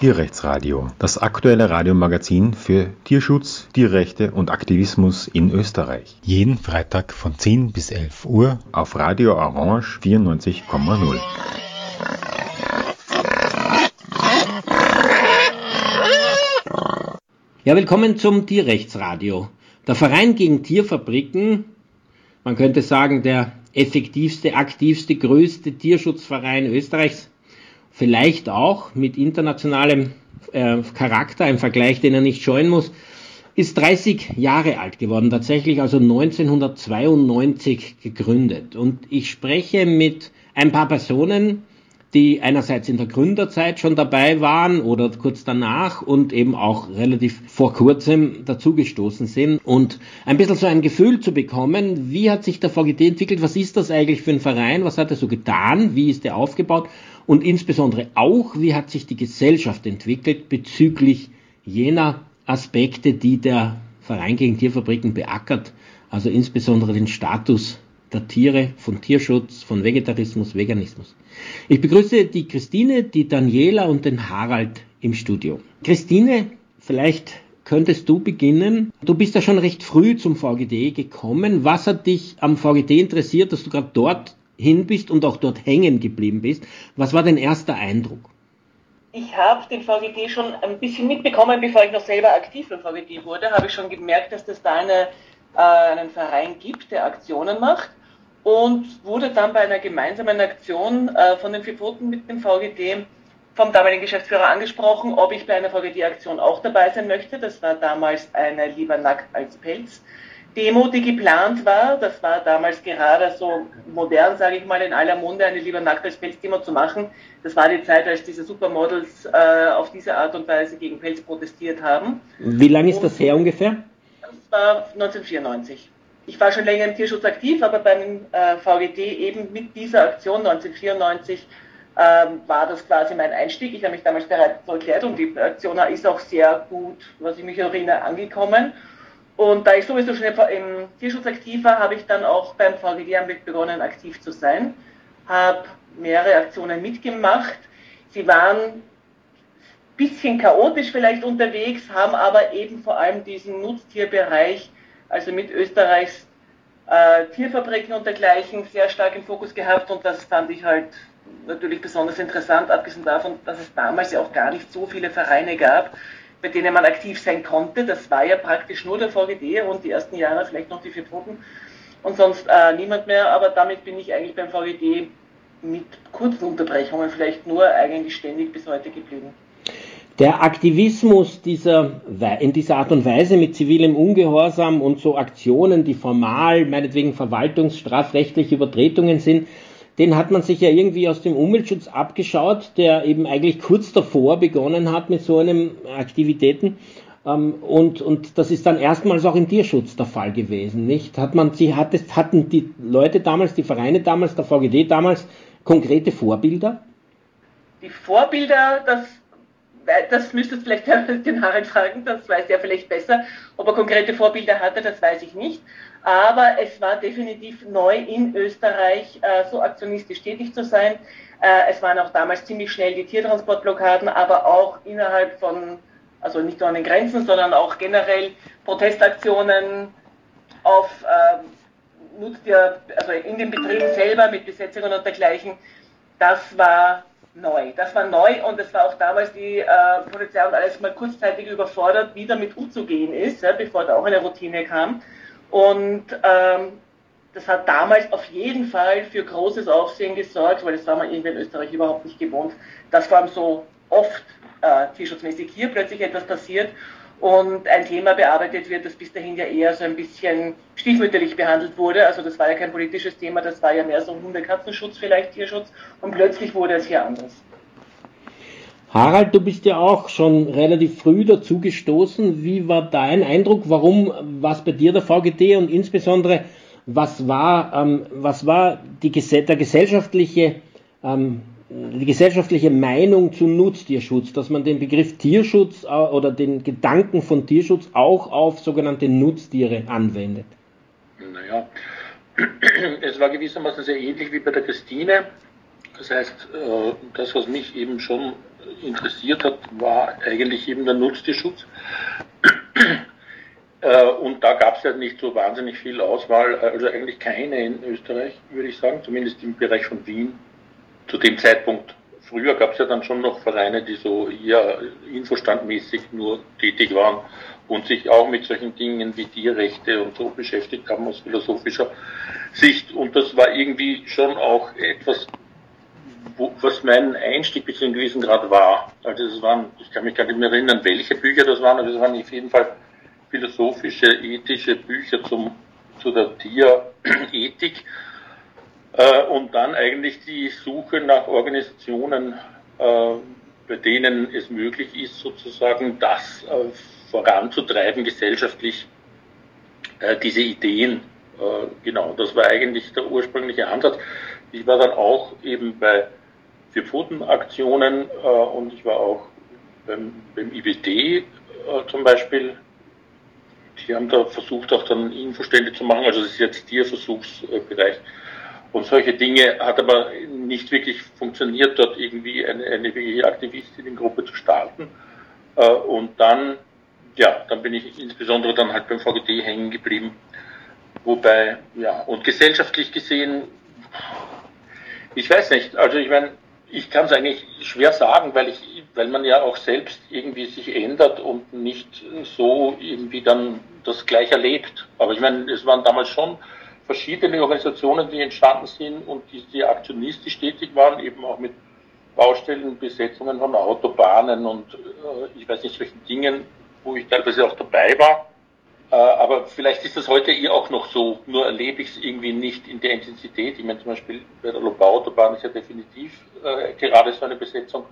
Tierrechtsradio, das aktuelle Radiomagazin für Tierschutz, Tierrechte und Aktivismus in Österreich. Jeden Freitag von 10 bis 11 Uhr auf Radio Orange 94,0. Ja, willkommen zum Tierrechtsradio. Der Verein gegen Tierfabriken, man könnte sagen der effektivste, aktivste, größte Tierschutzverein Österreichs, vielleicht auch mit internationalem äh, Charakter, ein Vergleich, den er nicht scheuen muss, ist 30 Jahre alt geworden, tatsächlich also 1992 gegründet. Und ich spreche mit ein paar Personen, die einerseits in der Gründerzeit schon dabei waren oder kurz danach und eben auch relativ vor kurzem dazugestoßen sind. Und ein bisschen so ein Gefühl zu bekommen, wie hat sich der VGT entwickelt, was ist das eigentlich für ein Verein, was hat er so getan, wie ist er aufgebaut und insbesondere auch, wie hat sich die Gesellschaft entwickelt bezüglich jener Aspekte, die der Verein gegen Tierfabriken beackert, also insbesondere den Status der Tiere, von Tierschutz, von Vegetarismus, Veganismus. Ich begrüße die Christine, die Daniela und den Harald im Studio. Christine, vielleicht könntest du beginnen. Du bist ja schon recht früh zum VGD gekommen. Was hat dich am VGD interessiert, dass du gerade dort hin bist und auch dort hängen geblieben bist? Was war dein erster Eindruck? Ich habe den VGD schon ein bisschen mitbekommen, bevor ich noch selber aktiv im VGD wurde, habe ich schon gemerkt, dass es da eine, äh, einen Verein gibt, der Aktionen macht und wurde dann bei einer gemeinsamen Aktion äh, von den Verboten mit dem VGD vom damaligen Geschäftsführer angesprochen, ob ich bei einer VGD-Aktion auch dabei sein möchte. Das war damals eine Lieber nackt als Pelz. Demo, die geplant war, das war damals gerade so modern, sage ich mal, in aller Munde, eine lieber nackt als Pelz-Demo zu machen. Das war die Zeit, als diese Supermodels äh, auf diese Art und Weise gegen Pelz protestiert haben. Wie lange ist das her ungefähr? Das war 1994 ich war schon länger im Tierschutz aktiv, aber beim äh, VGT eben mit dieser Aktion 1994 ähm, war das quasi mein Einstieg. Ich habe mich damals bereits so erklärt und die Aktion ist auch sehr gut, was ich mich erinnere, angekommen. Und da ich sowieso schon im Tierschutz aktiv war, habe ich dann auch beim VGD begonnen, aktiv zu sein. Habe mehrere Aktionen mitgemacht. Sie waren ein bisschen chaotisch vielleicht unterwegs, haben aber eben vor allem diesen Nutztierbereich also mit Österreichs äh, Tierfabriken und dergleichen sehr stark im Fokus gehabt und das fand ich halt natürlich besonders interessant, abgesehen davon, dass es damals ja auch gar nicht so viele Vereine gab, bei denen man aktiv sein konnte. Das war ja praktisch nur der VGD und die ersten Jahre vielleicht noch die vier Pfoten und sonst äh, niemand mehr, aber damit bin ich eigentlich beim VGD mit kurzen Unterbrechungen vielleicht nur eigentlich ständig bis heute geblieben. Der Aktivismus dieser, in dieser Art und Weise mit zivilem Ungehorsam und so Aktionen, die formal, meinetwegen verwaltungsstrafrechtliche Übertretungen sind, den hat man sich ja irgendwie aus dem Umweltschutz abgeschaut, der eben eigentlich kurz davor begonnen hat mit so einem Aktivitäten. Ähm, und, und das ist dann erstmals auch im Tierschutz der Fall gewesen, nicht? Hat man, sie hat hatten die Leute damals, die Vereine damals, der VGD damals konkrete Vorbilder? Die Vorbilder, das das müsstest vielleicht den Harald fragen, das weiß er vielleicht besser. Ob er konkrete Vorbilder hatte, das weiß ich nicht. Aber es war definitiv neu in Österreich, äh, so aktionistisch tätig zu sein. Äh, es waren auch damals ziemlich schnell die Tiertransportblockaden, aber auch innerhalb von, also nicht nur an den Grenzen, sondern auch generell Protestaktionen auf äh, Nutztier, also in den Betrieben selber mit Besetzungen und dergleichen. Das war neu. Das war neu und es war auch damals die äh, Polizei und alles mal kurzzeitig überfordert, wie damit umzugehen ist, ja, bevor da auch eine Routine kam. Und ähm, das hat damals auf jeden Fall für großes Aufsehen gesorgt, weil das war man irgendwie in Österreich überhaupt nicht gewohnt, dass vor allem so oft äh, tierschutzmäßig hier plötzlich etwas passiert und ein Thema bearbeitet wird, das bis dahin ja eher so ein bisschen stiefmütterlich behandelt wurde. Also das war ja kein politisches Thema, das war ja mehr so Hunde-Katzenschutz, vielleicht Tierschutz und plötzlich wurde es hier anders. Harald, du bist ja auch schon relativ früh dazu gestoßen. Wie war dein Eindruck? Warum was bei dir der VGT und insbesondere was war, ähm, was war die, der gesellschaftliche ähm, die gesellschaftliche Meinung zu Nutztierschutz, dass man den Begriff Tierschutz oder den Gedanken von Tierschutz auch auf sogenannte Nutztiere anwendet? Naja, es war gewissermaßen sehr ähnlich wie bei der Christine. Das heißt, äh, das, was mich eben schon interessiert hat, war eigentlich eben der Nutztierschutz. Äh, und da gab es ja nicht so wahnsinnig viel Auswahl, also eigentlich keine in Österreich, würde ich sagen, zumindest im Bereich von Wien. Zu dem Zeitpunkt, früher gab es ja dann schon noch Vereine, die so eher infostandmäßig nur tätig waren und sich auch mit solchen Dingen wie Tierrechte und so beschäftigt haben aus philosophischer Sicht. Und das war irgendwie schon auch etwas, wo, was mein Einstieg bis zu einem gewissen Grad war. Also es waren, ich kann mich gar nicht mehr erinnern, welche Bücher das waren, aber es waren auf jeden Fall philosophische, ethische Bücher zum, zu der Tierethik. Äh, und dann eigentlich die Suche nach Organisationen, äh, bei denen es möglich ist, sozusagen das äh, voranzutreiben, gesellschaftlich äh, diese Ideen. Äh, genau, das war eigentlich der ursprüngliche Ansatz. Ich war dann auch eben bei Vier-Pfoten-Aktionen äh, und ich war auch beim, beim IBD zum Beispiel. Die haben da versucht, auch dann Infostände zu machen. Also das ist jetzt Tierversuchsbereich. Und solche Dinge hat aber nicht wirklich funktioniert, dort irgendwie eine, eine wirkliche Aktivistinnengruppe zu starten. Äh, und dann, ja, dann bin ich insbesondere dann halt beim VGT hängen geblieben. Wobei, ja, und gesellschaftlich gesehen, ich weiß nicht, also ich meine, ich kann es eigentlich schwer sagen, weil ich, weil man ja auch selbst irgendwie sich ändert und nicht so irgendwie dann das gleich erlebt. Aber ich meine, es waren damals schon verschiedene Organisationen, die entstanden sind und die, die aktionistisch tätig waren, eben auch mit Baustellenbesetzungen von Autobahnen und äh, ich weiß nicht, solchen Dingen, wo ich teilweise auch dabei war. Äh, aber vielleicht ist das heute eh auch noch so, nur erlebe ich es irgendwie nicht in der Intensität. Ich meine zum Beispiel bei der Lobau-Autobahn ist ja definitiv äh, gerade so eine Besetzung.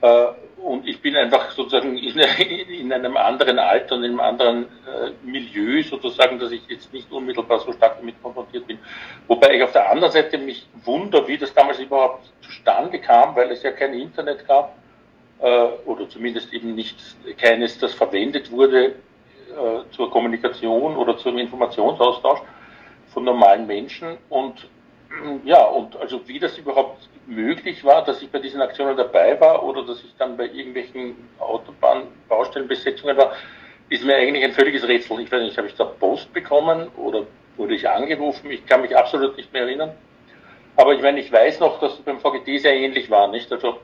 Äh, und ich bin einfach sozusagen in, in, einem anderen Alter und in einem anderen äh, Milieu sozusagen, dass ich jetzt nicht unmittelbar so stark damit konfrontiert bin. Wobei ich auf der anderen Seite mich wundere, wie das damals überhaupt zustande kam, weil es ja kein Internet gab äh, oder zumindest eben nicht keines, das verwendet wurde äh, zur Kommunikation oder zum Informationsaustausch von normalen Menschen und ja, und also wie das überhaupt möglich war, dass ich bei diesen Aktionen dabei war oder dass ich dann bei irgendwelchen Autobahnbaustellenbesetzungen war, ist mir eigentlich ein völliges Rätsel. Ich weiß nicht, habe ich da Post bekommen oder wurde ich angerufen? Ich kann mich absolut nicht mehr erinnern. Aber ich meine, ich weiß noch, dass es beim VGT sehr ähnlich war, nicht? Also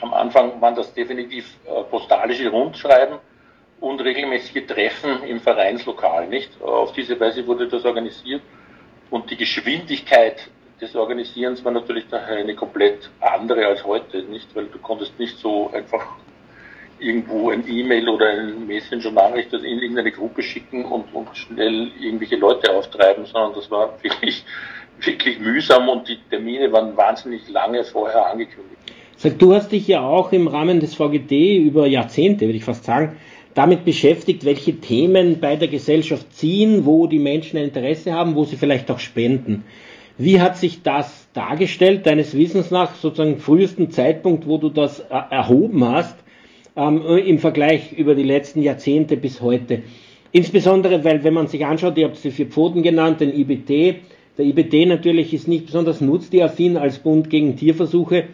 am Anfang waren das definitiv äh, postalische Rundschreiben und regelmäßige Treffen im Vereinslokal, nicht? Auf diese Weise wurde das organisiert und die Geschwindigkeit des Organisierens war natürlich eine komplett andere als heute, nicht? Weil du konntest nicht so einfach irgendwo ein E-Mail oder ein Messenger-Nachricht in irgendeine Gruppe schicken und, und schnell irgendwelche Leute auftreiben, sondern das war wirklich, wirklich mühsam und die Termine waren wahnsinnig lange vorher angekündigt. Du hast dich ja auch im Rahmen des VGD über Jahrzehnte, würde ich fast sagen, damit beschäftigt, welche Themen bei der Gesellschaft ziehen, wo die Menschen Interesse haben, wo sie vielleicht auch spenden. Wie hat sich das dargestellt, deines Wissens nach, sozusagen frühesten Zeitpunkt, wo du das erhoben hast, ähm, im Vergleich über die letzten Jahrzehnte bis heute? Insbesondere, weil wenn man sich anschaut, ihr habt die vier Pfoten genannt, den IBT, der IBT natürlich ist nicht besonders nutztieraffin als Bund gegen Tierversuche,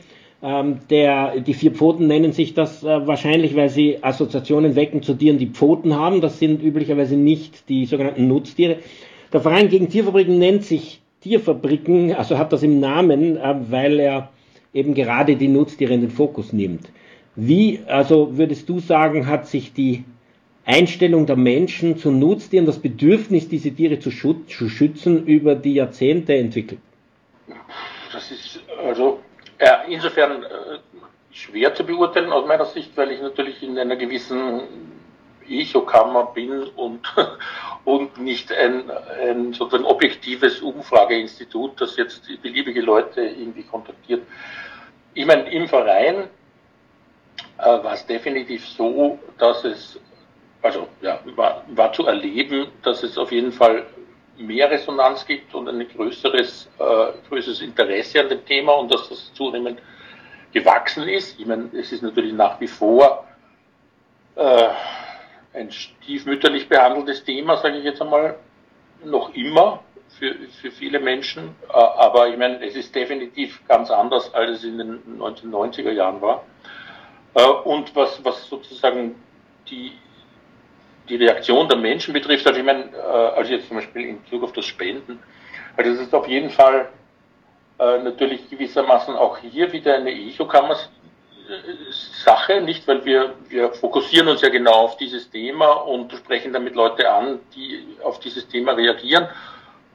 ähm, der, die vier Pfoten nennen sich das äh, wahrscheinlich, weil sie Assoziationen wecken zu Tieren, die Pfoten haben. Das sind üblicherweise nicht die sogenannten Nutztiere. Der Verein gegen Tierfabriken nennt sich Tierfabriken, also hat das im Namen, äh, weil er eben gerade die Nutztiere in den Fokus nimmt. Wie, also würdest du sagen, hat sich die Einstellung der Menschen zu Nutztieren, das Bedürfnis, diese Tiere zu, schützen, über die Jahrzehnte entwickelt? Das ist also ja, insofern äh, schwer zu beurteilen aus meiner Sicht, weil ich natürlich in einer gewissen Echokammer bin und, und nicht ein, ein sozusagen objektives Umfrageinstitut, das jetzt beliebige Leute irgendwie kontaktiert. Ich meine, im Verein äh, war es definitiv so, dass es, also ja, war, war zu erleben, dass es auf jeden Fall mehr Resonanz gibt und ein größeres, äh, größeres Interesse an dem Thema und dass das zunehmend gewachsen ist. Ich meine, es ist natürlich nach wie vor äh, ein stiefmütterlich behandeltes Thema, sage ich jetzt einmal, noch immer für, für viele Menschen. Äh, aber ich meine, es ist definitiv ganz anders, als es in den 1990er Jahren war. Äh, und was, was sozusagen die, die Reaktion der Menschen betrifft, also ich meine, äh, also jetzt zum Beispiel in Bezug auf das Spenden, also es ist auf jeden Fall äh, natürlich gewissermaßen auch hier wieder eine Echokammer Sache, nicht, weil wir, wir fokussieren uns ja genau auf dieses Thema und sprechen damit Leute an, die auf dieses Thema reagieren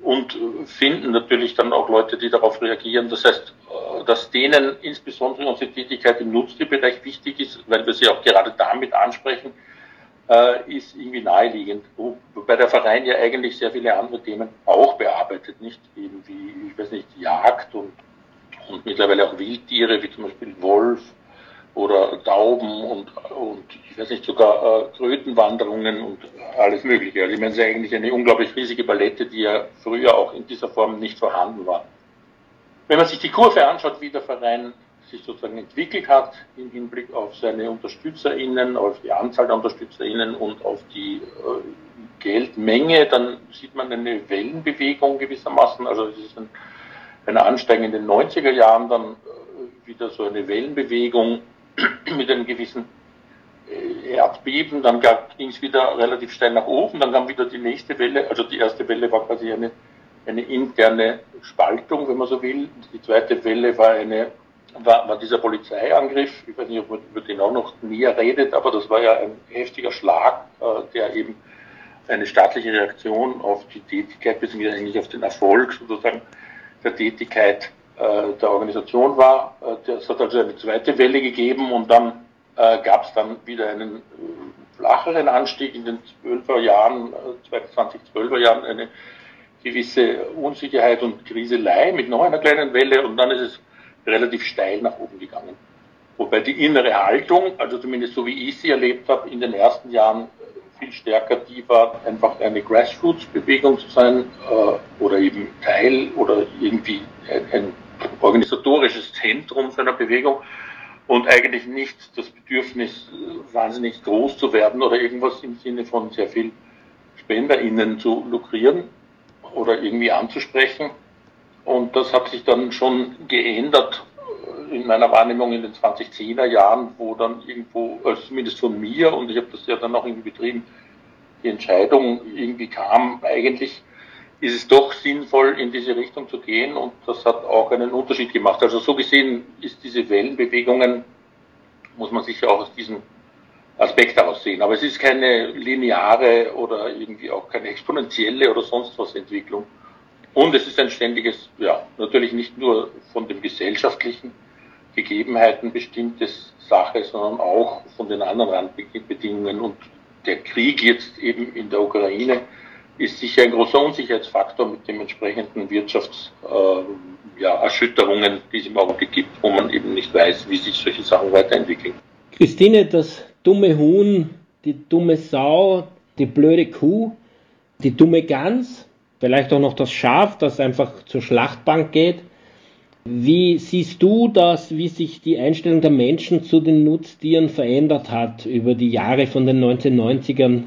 und finden natürlich dann auch Leute, die darauf reagieren. Das heißt, äh, dass denen insbesondere unsere Tätigkeit im Nutztierbereich wichtig ist, weil wir sie auch gerade damit ansprechen, äh, ist irgendwie naheliegend. Wobei der Verein ja eigentlich sehr viele andere Themen auch bearbeitet, nicht eben wie, ich weiß nicht, Jagd und, und mittlerweile auch Wildtiere, wie zum Beispiel Wolf oder Tauben und, und ich weiß nicht, sogar äh, Krötenwanderungen und alles Mögliche. Also ich meine, es ist eigentlich eine unglaublich riesige Palette, die ja früher auch in dieser Form nicht vorhanden war. Wenn man sich die Kurve anschaut, wie der Verein sich sozusagen entwickelt hat im Hinblick auf seine UnterstützerInnen, auf die Anzahl der UnterstützerInnen und auf die äh, Geldmenge, dann sieht man eine Wellenbewegung gewissermaßen. Also es ist ein, ein Ansteigen in den 90er Jahren, dann äh, wieder so eine Wellenbewegung mit einem gewissen äh, Erdbeben, dann ging es wieder relativ steil nach oben, dann kam wieder die nächste Welle, also die erste Welle war quasi eine, eine interne Spaltung, wenn man so will, die zweite Welle war eine war, war dieser Polizeiangriff, ich weiß nicht, ob man über den auch noch näher redet, aber das war ja ein heftiger Schlag, äh, der eben eine staatliche Reaktion auf die Tätigkeit, beziehungsweise eigentlich auf den Erfolg sozusagen der Tätigkeit äh, der Organisation war. Äh, es hat also eine zweite Welle gegeben und dann äh, gab es dann wieder einen äh, flacheren Anstieg in den 12er Jahren, 2012er äh, Jahren, eine gewisse Unsicherheit und Kriselei mit noch einer kleinen Welle und dann ist es relativ steil nach oben gegangen. Wobei die innere Haltung, also zumindest so wie ich sie erlebt habe, in den ersten Jahren viel stärker die war, einfach eine Grassroots-Bewegung zu sein äh, oder eben Teil oder irgendwie ein, ein organisatorisches Zentrum eine Bewegung und eigentlich nicht das Bedürfnis, wahnsinnig groß zu werden oder irgendwas im Sinne von sehr viel SpenderInnen zu lukrieren oder irgendwie anzusprechen. Und das hat sich dann schon geändert in meiner Wahrnehmung in den 2010er Jahren, wo dann irgendwo, also zumindest von mir, und ich habe das ja dann auch irgendwie betrieben, die Entscheidung irgendwie kam, eigentlich ist es doch sinnvoll, in diese Richtung zu gehen und das hat auch einen Unterschied gemacht. Also so gesehen ist diese Wellenbewegungen, muss man sich ja auch aus diesem Aspekt heraus sehen. Aber es ist keine lineare oder irgendwie auch keine exponentielle oder sonst was Entwicklung. Und es ist ein ständiges, ja, natürlich nicht nur von den gesellschaftlichen Gegebenheiten bestimmtes Sache, sondern auch von den anderen Randbedingungen. Und der Krieg jetzt eben in der Ukraine ist sicher ein großer Unsicherheitsfaktor mit den entsprechenden Wirtschaftserschütterungen, äh, ja, die es im Augenblick gibt, wo man eben nicht weiß, wie sich solche Sachen weiterentwickeln. Christine, das dumme Huhn, die dumme Sau, die blöde Kuh, die dumme Gans, vielleicht auch noch das Schaf, das einfach zur Schlachtbank geht. Wie siehst du das, wie sich die Einstellung der Menschen zu den Nutztieren verändert hat über die Jahre von den 1990ern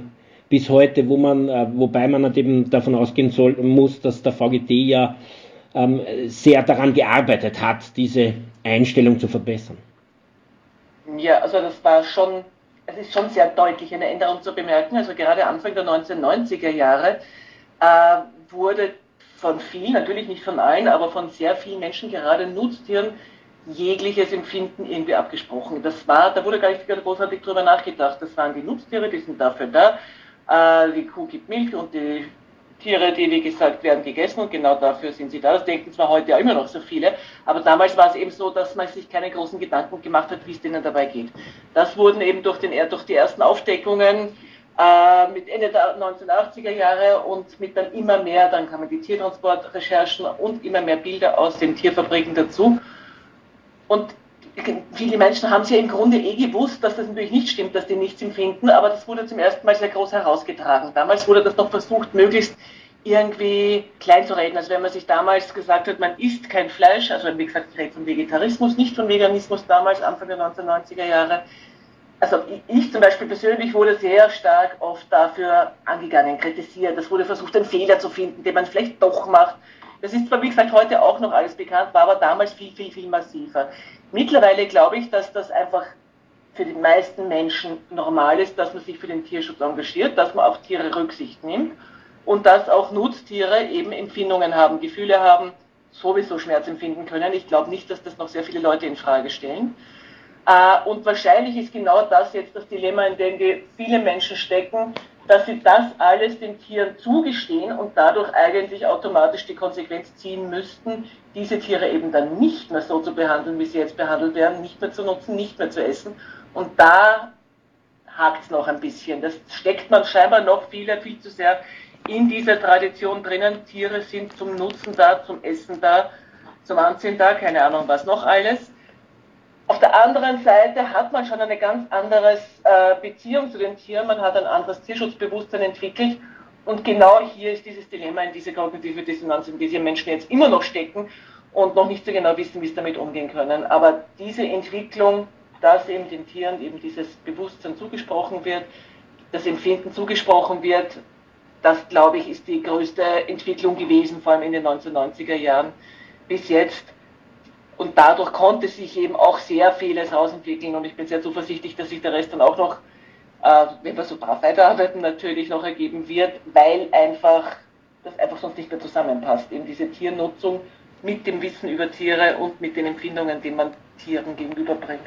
bis heute, wo man, äh, wobei man halt eben davon ausgehen soll, muss, dass der VGT ja ähm, sehr daran gearbeitet hat, diese Einstellung zu verbessern. Ja, also das war schon, es ist schon sehr deutlich eine Änderung zu bemerken. Also gerade Anfang der 1990er Jahre äh, wurde von vielen, natürlich nicht von allen, aber von sehr vielen Menschen, gerade Nutztieren, jegliches Empfinden irgendwie abgesprochen. Das war, da wurde gar nicht großartig drüber nachgedacht. Das waren die Nutztiere, die sind dafür da. Äh, die Kuh gibt Milch und die Tiere, die wie gesagt werden gegessen und genau dafür sind sie da. Das denken zwar heute ja immer noch so viele, aber damals war es eben so, dass man sich keine großen Gedanken gemacht hat, wie es denen dabei geht. Das wurden eben durch, den, durch die ersten Aufdeckungen äh, mit Ende der 1980er Jahre und mit dann immer mehr, dann kamen die Tiertransportrecherchen und immer mehr Bilder aus den Tierfabriken dazu. Und viele Menschen haben es ja im Grunde eh gewusst, dass das natürlich nicht stimmt, dass die nichts empfinden, aber das wurde zum ersten Mal sehr groß herausgetragen. Damals wurde das noch versucht, möglichst irgendwie klein zu reden. Also wenn man sich damals gesagt hat, man isst kein Fleisch, also wie gesagt, ich rede von Vegetarismus, nicht von Veganismus damals, Anfang der 1990er Jahre, also ich zum Beispiel persönlich wurde sehr stark oft dafür angegangen, kritisiert. Es wurde versucht, einen Fehler zu finden, den man vielleicht doch macht. Das ist zwar, wie gesagt, heute auch noch alles bekannt, war aber damals viel, viel, viel massiver. Mittlerweile glaube ich, dass das einfach für die meisten Menschen normal ist, dass man sich für den Tierschutz engagiert, dass man auf Tiere Rücksicht nimmt und dass auch Nutztiere eben Empfindungen haben, Gefühle haben, sowieso Schmerz empfinden können. Ich glaube nicht, dass das noch sehr viele Leute in Frage stellen. Äh, und wahrscheinlich ist genau das jetzt das Dilemma, in dem die viele Menschen stecken, dass sie das alles den Tieren zugestehen und dadurch eigentlich automatisch die Konsequenz ziehen müssten, diese Tiere eben dann nicht mehr so zu behandeln, wie sie jetzt behandelt werden, nicht mehr zu nutzen, nicht mehr zu essen und da hakt es noch ein bisschen. Das steckt man scheinbar noch viel, viel zu sehr in dieser Tradition drinnen. Tiere sind zum Nutzen da, zum Essen da, zum Anziehen da, keine Ahnung was noch alles. Auf der anderen Seite hat man schon eine ganz andere äh, Beziehung zu den Tieren, man hat ein anderes Tierschutzbewusstsein entwickelt und genau hier ist dieses Dilemma in dieser kognitive Dissonanz, in dieser Menschen jetzt immer noch stecken und noch nicht so genau wissen, wie sie damit umgehen können. Aber diese Entwicklung dass eben den Tieren eben dieses Bewusstsein zugesprochen wird, das Empfinden zugesprochen wird. Das, glaube ich, ist die größte Entwicklung gewesen, vor allem in den 1990er Jahren bis jetzt. Und dadurch konnte sich eben auch sehr vieles rausentwickeln und ich bin sehr zuversichtlich, dass sich der Rest dann auch noch, äh, wenn wir so brav weiterarbeiten, natürlich noch ergeben wird, weil einfach das einfach sonst nicht mehr zusammenpasst. Eben diese Tiernutzung mit dem Wissen über Tiere und mit den Empfindungen, die man Tieren gegenüberbringt.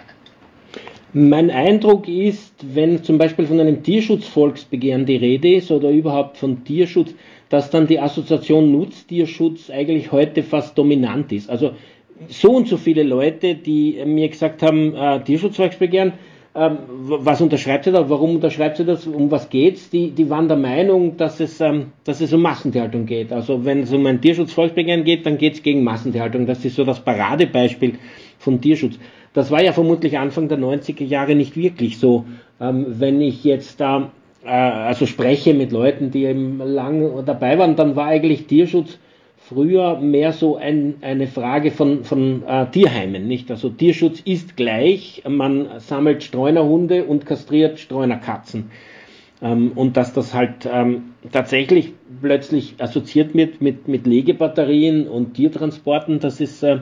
Mein Eindruck ist, wenn zum Beispiel von einem Tierschutzvolksbegehren die Rede ist oder überhaupt von Tierschutz, dass dann die Assoziation Nutztierschutz eigentlich heute fast dominant ist. Also so und so viele Leute, die mir gesagt haben, äh, Tierschutzvolksbegehren, ähm, was unterschreibt sie da, warum unterschreibt sie das, um was geht's, die, die waren der Meinung, dass es, ähm, dass es um Massentierhaltung geht. Also wenn es um ein Tierschutzvolksbegehren geht, dann geht es gegen Massentierhaltung. Das ist so das Paradebeispiel von Tierschutz. Das war ja vermutlich Anfang der 90er Jahre nicht wirklich so. Ähm, wenn ich jetzt da äh, also spreche mit Leuten, die eben lang dabei waren, dann war eigentlich Tierschutz früher mehr so ein, eine Frage von, von äh, Tierheimen, nicht? Also Tierschutz ist gleich, man sammelt Streunerhunde und kastriert Streunerkatzen. Ähm, und dass das halt ähm, tatsächlich plötzlich assoziiert wird mit, mit Legebatterien und Tiertransporten, das ist äh,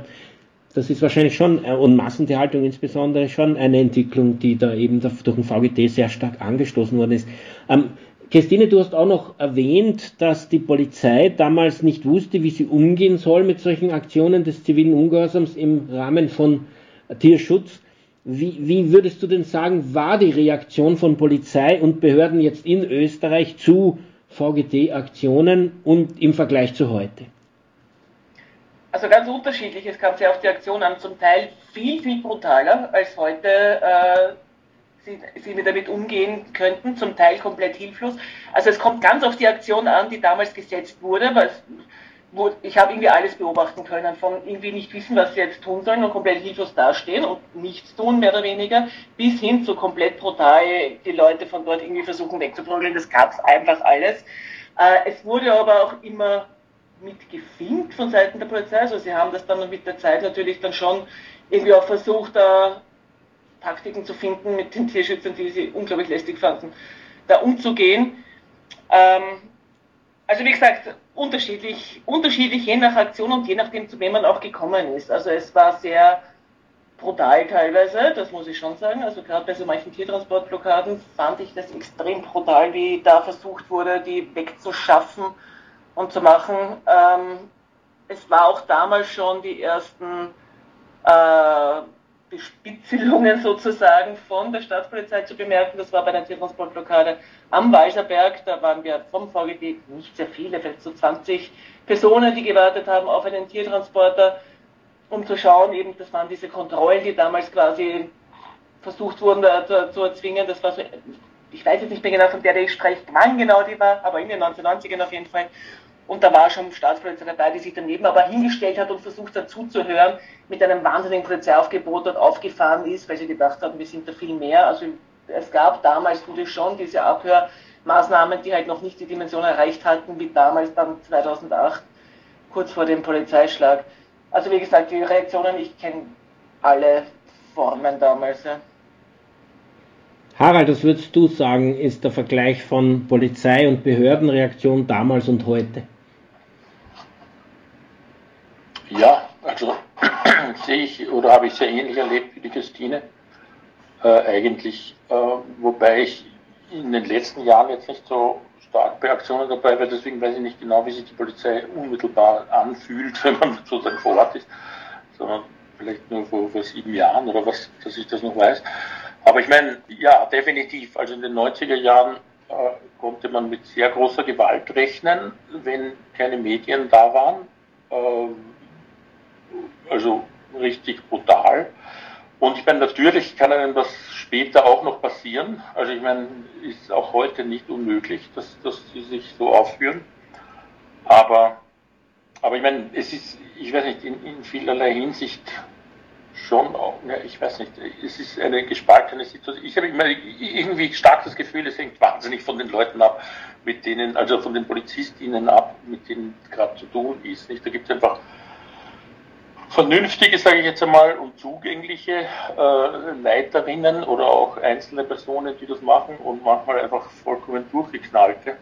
das ist wahrscheinlich schon, äh, und Massentierhaltung insbesondere, schon eine Entwicklung, die da eben durch den VGT sehr stark angestoßen worden ist. Ähm, Christine, du hast auch noch erwähnt, dass die Polizei damals nicht wusste, wie sie umgehen soll mit solchen Aktionen des zivilen Ungehorsams im Rahmen von Tierschutz. Wie, wie würdest du denn sagen, war die Reaktion von Polizei und Behörden jetzt in Österreich zu VGT-Aktionen und im Vergleich zu heute? Also ganz unterschiedlich. Es kam sehr auf die Aktion an. Zum Teil viel, viel brutaler als heute äh, sie, sie damit umgehen könnten. Zum Teil komplett hilflos. Also es kommt ganz auf die Aktion an, die damals gesetzt wurde. Es, wo, ich habe irgendwie alles beobachten können, von irgendwie nicht wissen, was sie jetzt tun sollen und komplett hilflos dastehen und nichts tun, mehr oder weniger, bis hin zu komplett brutal die Leute von dort irgendwie versuchen wegzuprügeln. Das gab es einfach alles. Äh, es wurde aber auch immer mitgefilmt von Seiten der Polizei. Also sie haben das dann mit der Zeit natürlich dann schon irgendwie auch versucht, da Taktiken zu finden mit den Tierschützern, die sie unglaublich lästig fanden, da umzugehen. Ähm, also wie gesagt, unterschiedlich, unterschiedlich je nach Aktion und je nachdem, zu wem man auch gekommen ist. Also es war sehr brutal teilweise, das muss ich schon sagen. Also gerade bei so manchen Tiertransportblockaden fand ich das extrem brutal, wie da versucht wurde, die wegzuschaffen und zu machen. Ähm, es war auch damals schon die ersten äh, Bespitzelungen sozusagen von der Staatspolizei zu bemerken. Das war bei der Tiertransportblockade am Walserberg. Da waren wir vom VGB nicht sehr viele, vielleicht so 20 Personen, die gewartet haben auf einen Tiertransporter, um zu schauen, eben, das waren diese Kontrollen, die damals quasi versucht wurden zu, zu erzwingen. Das war so, ich weiß jetzt nicht mehr genau, von der ich spreche, wann genau die war, aber in den 1990ern auf jeden Fall. Und da war schon Staatspolizei dabei, die sich daneben aber hingestellt hat und versucht hat zuzuhören, mit einem wahnsinnigen Polizeiaufgebot dort aufgefahren ist, weil sie gedacht haben, wir sind da viel mehr. Also es gab damals natürlich schon diese Abhörmaßnahmen, die halt noch nicht die Dimension erreicht hatten, wie damals dann 2008, kurz vor dem Polizeischlag. Also wie gesagt, die Reaktionen, ich kenne alle Formen damals. Ja. Harald, was würdest du sagen, ist der Vergleich von Polizei- und Behördenreaktion damals und heute? Ja, also sehe ich oder habe ich sehr ähnlich erlebt wie die Christine. äh, eigentlich, äh, wobei ich in den letzten Jahren jetzt nicht so stark bei Aktionen dabei war, deswegen weiß ich nicht genau, wie sich die Polizei unmittelbar anfühlt, wenn man sozusagen vor Ort ist, sondern vielleicht nur vor, vor sieben Jahren oder was, dass ich das noch weiß. Aber ich meine, ja, definitiv, also in den 90er Jahren äh, konnte man mit sehr großer Gewalt rechnen, wenn keine Medien da waren. Äh, also richtig brutal. Und ich meine, natürlich kann einem das später auch noch passieren. Also ich meine, ist auch heute nicht unmöglich, dass, dass sie sich so aufführen. Aber, aber ich meine, es ist, ich weiß nicht, in, in vielerlei Hinsicht schon, ja, ich weiß nicht, es ist eine gespaltene Situation. Ich habe immer irgendwie stark das Gefühl, es hängt wahnsinnig von den Leuten ab, mit denen, also von den PolizistInnen ab, mit denen gerade zu tun ist. Nicht? Da gibt es einfach vernünftige, sage ich jetzt einmal, und zugängliche äh, Leiterinnen oder auch einzelne Personen, die das machen und manchmal einfach vollkommen durchgeknallte.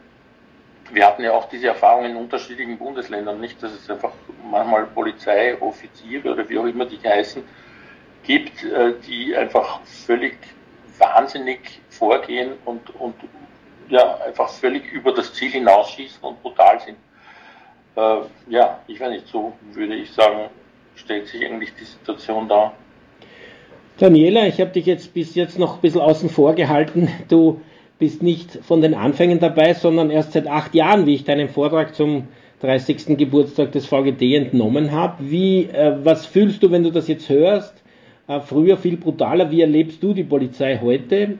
Wir hatten ja auch diese Erfahrung in unterschiedlichen Bundesländern, nicht, dass es einfach manchmal Polizeioffiziere oder wie auch immer die heißen, gibt, äh, die einfach völlig wahnsinnig vorgehen und, und ja, einfach völlig über das Ziel hinausschießen und brutal sind. Äh, ja, ich weiß nicht, so würde ich sagen, stellt sich eigentlich die Situation dar. Daniela, ich habe dich jetzt bis jetzt noch ein bisschen außen vor gehalten. Du bist nicht von den Anfängen dabei, sondern erst seit acht Jahren, wie ich deinen Vortrag zum 30. Geburtstag des VGD entnommen habe. Wie, äh, was fühlst du, wenn du das jetzt hörst? Äh, früher viel brutaler. Wie erlebst du die Polizei heute?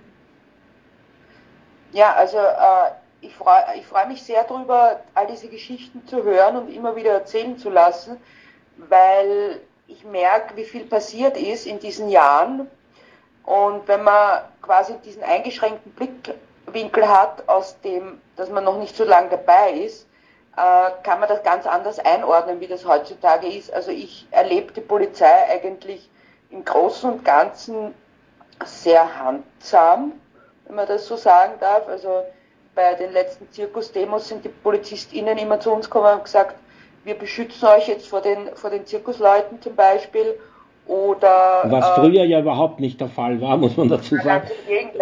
Ja, also äh, ich freue ich freu mich sehr darüber, all diese Geschichten zu hören und immer wieder erzählen zu lassen weil ich merke, wie viel passiert ist in diesen Jahren. Und wenn man quasi diesen eingeschränkten Blickwinkel hat, aus dem, dass man noch nicht so lange dabei ist, äh, kann man das ganz anders einordnen, wie das heutzutage ist. Also ich erlebe die Polizei eigentlich im Großen und Ganzen sehr handsam, wenn man das so sagen darf. Also bei den letzten Zirkusdemos sind die PolizistInnen immer zu uns gekommen und gesagt, wir beschützen euch jetzt vor den, vor den Zirkusleuten zum Beispiel. Oder, Was äh, früher ja überhaupt nicht der Fall war, muss man dazu sagen.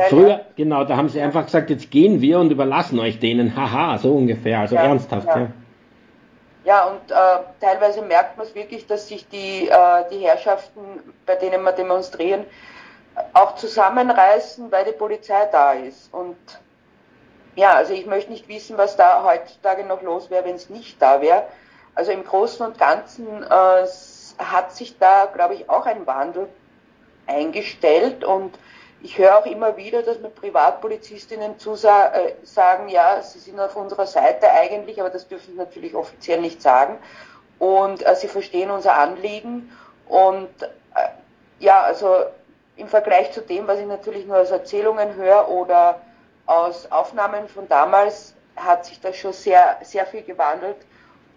Früher, genau, da haben sie einfach gesagt, jetzt gehen wir und überlassen euch denen. Haha, so ungefähr, also ja, ernsthaft. Ja, ja. ja und äh, teilweise merkt man es wirklich, dass sich die, äh, die Herrschaften, bei denen wir demonstrieren, auch zusammenreißen, weil die Polizei da ist. Und ja, also ich möchte nicht wissen, was da heutzutage noch los wäre, wenn es nicht da wäre. Also im Großen und Ganzen äh, hat sich da, glaube ich, auch ein Wandel eingestellt und ich höre auch immer wieder, dass mir Privatpolizistinnen zusagen, äh, ja, sie sind auf unserer Seite eigentlich, aber das dürfen sie natürlich offiziell nicht sagen. Und äh, sie verstehen unser Anliegen. Und äh, ja, also im Vergleich zu dem, was ich natürlich nur aus Erzählungen höre oder aus Aufnahmen von damals, hat sich das schon sehr, sehr viel gewandelt.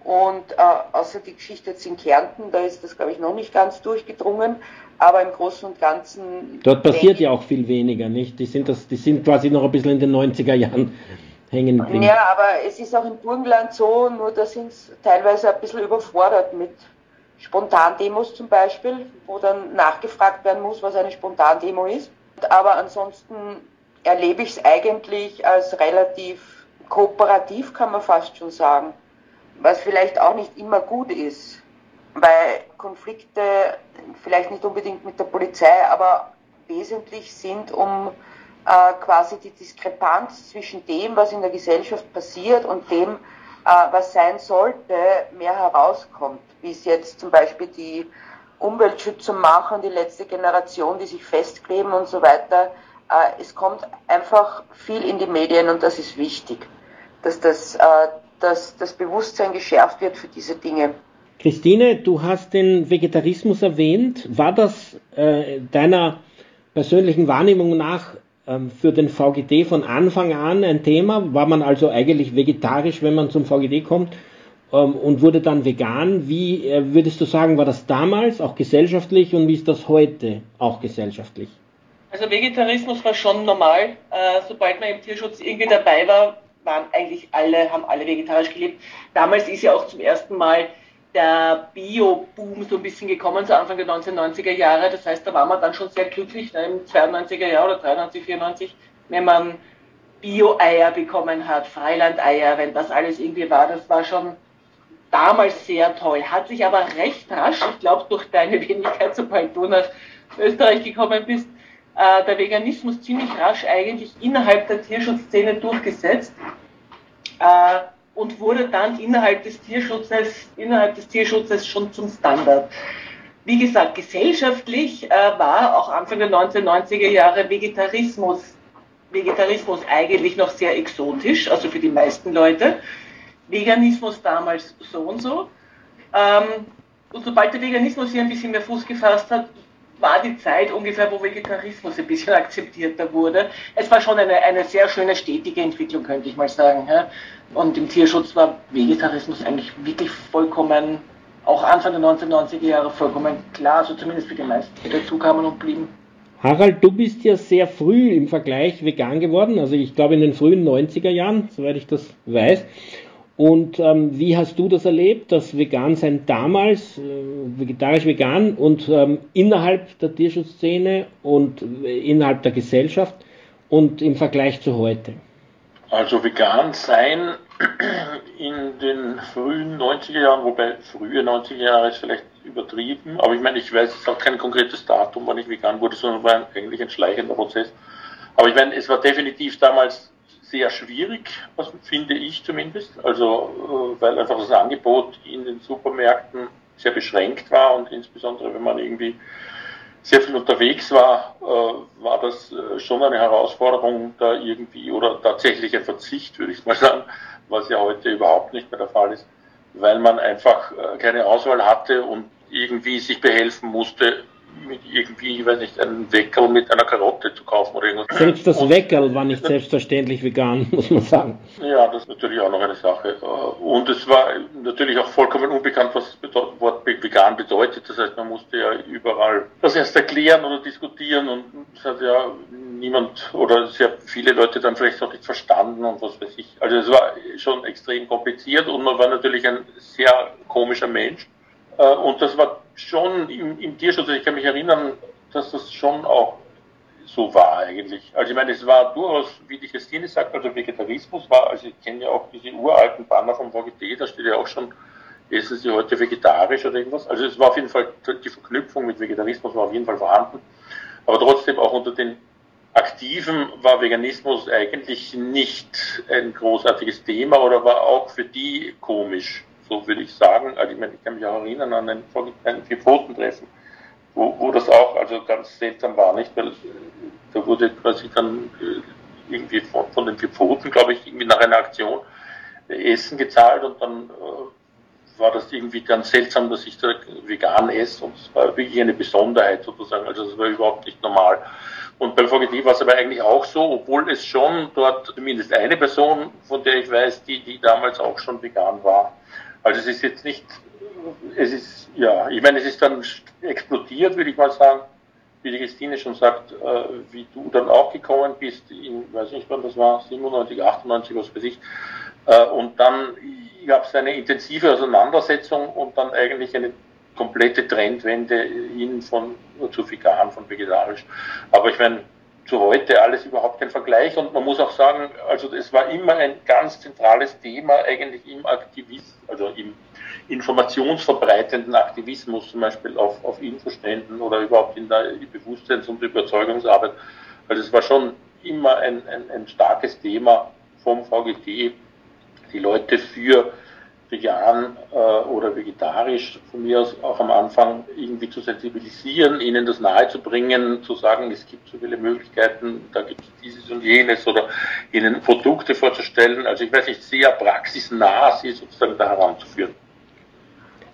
Und äh, außer die Geschichte jetzt in Kärnten, da ist das, glaube ich, noch nicht ganz durchgedrungen. Aber im Großen und Ganzen. Dort passiert ja auch viel weniger, nicht? Die sind, das, die sind quasi noch ein bisschen in den 90er Jahren hängen geblieben. Ja, aber es ist auch im Burgenland so, nur da sind sie teilweise ein bisschen überfordert mit Spontandemos zum Beispiel, wo dann nachgefragt werden muss, was eine Spontandemo ist. Aber ansonsten erlebe ich es eigentlich als relativ kooperativ, kann man fast schon sagen was vielleicht auch nicht immer gut ist, weil Konflikte vielleicht nicht unbedingt mit der Polizei, aber wesentlich sind, um äh, quasi die Diskrepanz zwischen dem, was in der Gesellschaft passiert und dem, äh, was sein sollte, mehr herauskommt, wie es jetzt zum Beispiel die Umweltschützer machen, die letzte Generation, die sich festkleben und so weiter. Äh, es kommt einfach viel in die Medien und das ist wichtig, dass das äh, dass das Bewusstsein geschärft wird für diese Dinge. Christine, du hast den Vegetarismus erwähnt. War das äh, deiner persönlichen Wahrnehmung nach ähm, für den VGD von Anfang an ein Thema? War man also eigentlich vegetarisch, wenn man zum VGD kommt ähm, und wurde dann vegan? Wie äh, würdest du sagen, war das damals auch gesellschaftlich und wie ist das heute auch gesellschaftlich? Also Vegetarismus war schon normal. Äh, sobald man im Tierschutz irgendwie dabei war, waren eigentlich alle, haben alle vegetarisch gelebt. Damals ist ja auch zum ersten Mal der Bio-Boom so ein bisschen gekommen, so Anfang der 1990er Jahre. Das heißt, da war man dann schon sehr glücklich, ne, im 92er Jahr oder 93, 94, wenn man Bio-Eier bekommen hat, Freilandeier, wenn das alles irgendwie war. Das war schon damals sehr toll. Hat sich aber recht rasch, ich glaube durch deine Wenigkeit, sobald du nach Österreich gekommen bist, äh, der Veganismus ziemlich rasch eigentlich innerhalb der Tierschutzszene durchgesetzt. Äh, und wurde dann innerhalb des Tierschutzes, innerhalb des Tierschutzes schon zum Standard. Wie gesagt, gesellschaftlich äh, war auch Anfang der 1990er Jahre Vegetarismus, Vegetarismus eigentlich noch sehr exotisch, also für die meisten Leute. Veganismus damals so und so. Ähm, und sobald der Veganismus hier ein bisschen mehr Fuß gefasst hat, war die Zeit ungefähr, wo Vegetarismus ein bisschen akzeptierter wurde. Es war schon eine, eine sehr schöne stetige Entwicklung, könnte ich mal sagen. Ja. Und im Tierschutz war Vegetarismus eigentlich wirklich vollkommen, auch Anfang der 1990er Jahre vollkommen klar, so zumindest für die meisten, die dazukamen und blieben. Harald, du bist ja sehr früh im Vergleich vegan geworden, also ich glaube in den frühen 90er Jahren, soweit ich das weiß. Und ähm, wie hast du das erlebt, das Vegan-Sein damals, äh, vegetarisch-vegan und ähm, innerhalb der Tierschutzszene und äh, innerhalb der Gesellschaft und im Vergleich zu heute? Also vegan sein in den frühen 90er Jahren, wobei frühe 90er Jahre ist vielleicht übertrieben, aber ich meine, ich weiß jetzt auch kein konkretes Datum, wann ich vegan wurde, sondern war eigentlich ein schleichender Prozess. Aber ich meine, es war definitiv damals sehr schwierig, finde ich zumindest. Also, äh, weil einfach das Angebot in den Supermärkten sehr beschränkt war und insbesondere wenn man irgendwie sehr viel unterwegs war, äh, war das äh, schon eine Herausforderung, da irgendwie oder tatsächlich ein Verzicht, würde ich mal sagen, was ja heute überhaupt nicht mehr der Fall ist, weil man einfach keine Auswahl hatte und irgendwie sich behelfen musste, mit irgendwie, ich weiß nicht, einen Weckerl mit einer Karotte zu kaufen oder irgendwas. Selbst das Weckerl war nicht selbstverständlich vegan, muss man sagen. Ja, das ist natürlich auch noch eine Sache. Und es war natürlich auch vollkommen unbekannt, was das Wort vegan bedeutet. Das heißt, man musste ja überall das erst erklären oder diskutieren und es hat ja niemand oder sehr viele Leute dann vielleicht auch nicht verstanden und was weiß ich. Also es war schon extrem kompliziert und man war natürlich ein sehr komischer Mensch. Äh, und das war schon im, im Tierschutz, ich kann mich erinnern, dass das schon auch so war eigentlich. Also ich meine, es war durchaus, wie die Christine sagt, also Vegetarismus war, also ich kenne ja auch diese uralten Banner vom VGT, da steht ja auch schon, essen Sie heute vegetarisch oder irgendwas. Also es war auf jeden Fall, die Verknüpfung mit Vegetarismus war auf jeden Fall vorhanden. Aber trotzdem auch unter den Aktiven war Veganismus eigentlich nicht ein großartiges Thema oder war auch für die komisch so würde ich sagen. Also ich, meine, ich kann mich auch erinnern an ein, Vier-Pfoten-Treffen, wo, wo das auch also ganz seltsam war, nicht? Weil äh, da wurde quasi dann äh, irgendwie von, von den Vier-Pfoten, glaube ich, irgendwie nach einer Aktion äh, Essen gezahlt und dann äh, war das irgendwie ganz seltsam, dass ich da vegan esse und es war wirklich eine Besonderheit sozusagen. Also das war überhaupt nicht normal. Und beim VGT war es aber eigentlich auch so, obwohl es schon dort zumindest eine Person, von der ich weiß, die, die damals auch schon vegan war. Also es ist jetzt nicht, es ist, ja, ich meine, es ist dann explodiert, würde ich mal sagen, wie die Christine schon sagt, äh, wie du dann auch gekommen bist, in, weiß nicht wann das war, 97, 98, was weiß ich. Äh, und dann gab es eine intensive Auseinandersetzung und dann eigentlich eine komplette Trendwende hin von zu vegan, von vegetarisch. Aber ich meine, zu heute alles überhaupt kein Vergleich und man muss auch sagen, also es war immer ein ganz zentrales Thema eigentlich im Aktivismus, also im informationsverbreitenden Aktivismus, zum Beispiel auf, auf Infoständen oder überhaupt in der Bewusstseins- und Überzeugungsarbeit. Also es war schon immer ein, ein, ein starkes Thema vom VGT, die Leute für vegan äh, oder vegetarisch von mir aus auch am Anfang irgendwie zu sensibilisieren, ihnen das nahezubringen, zu sagen, es gibt so viele Möglichkeiten, da gibt es dieses und jenes oder ihnen Produkte vorzustellen. Also ich weiß nicht, sehr praxisnah sie sozusagen da heranzuführen.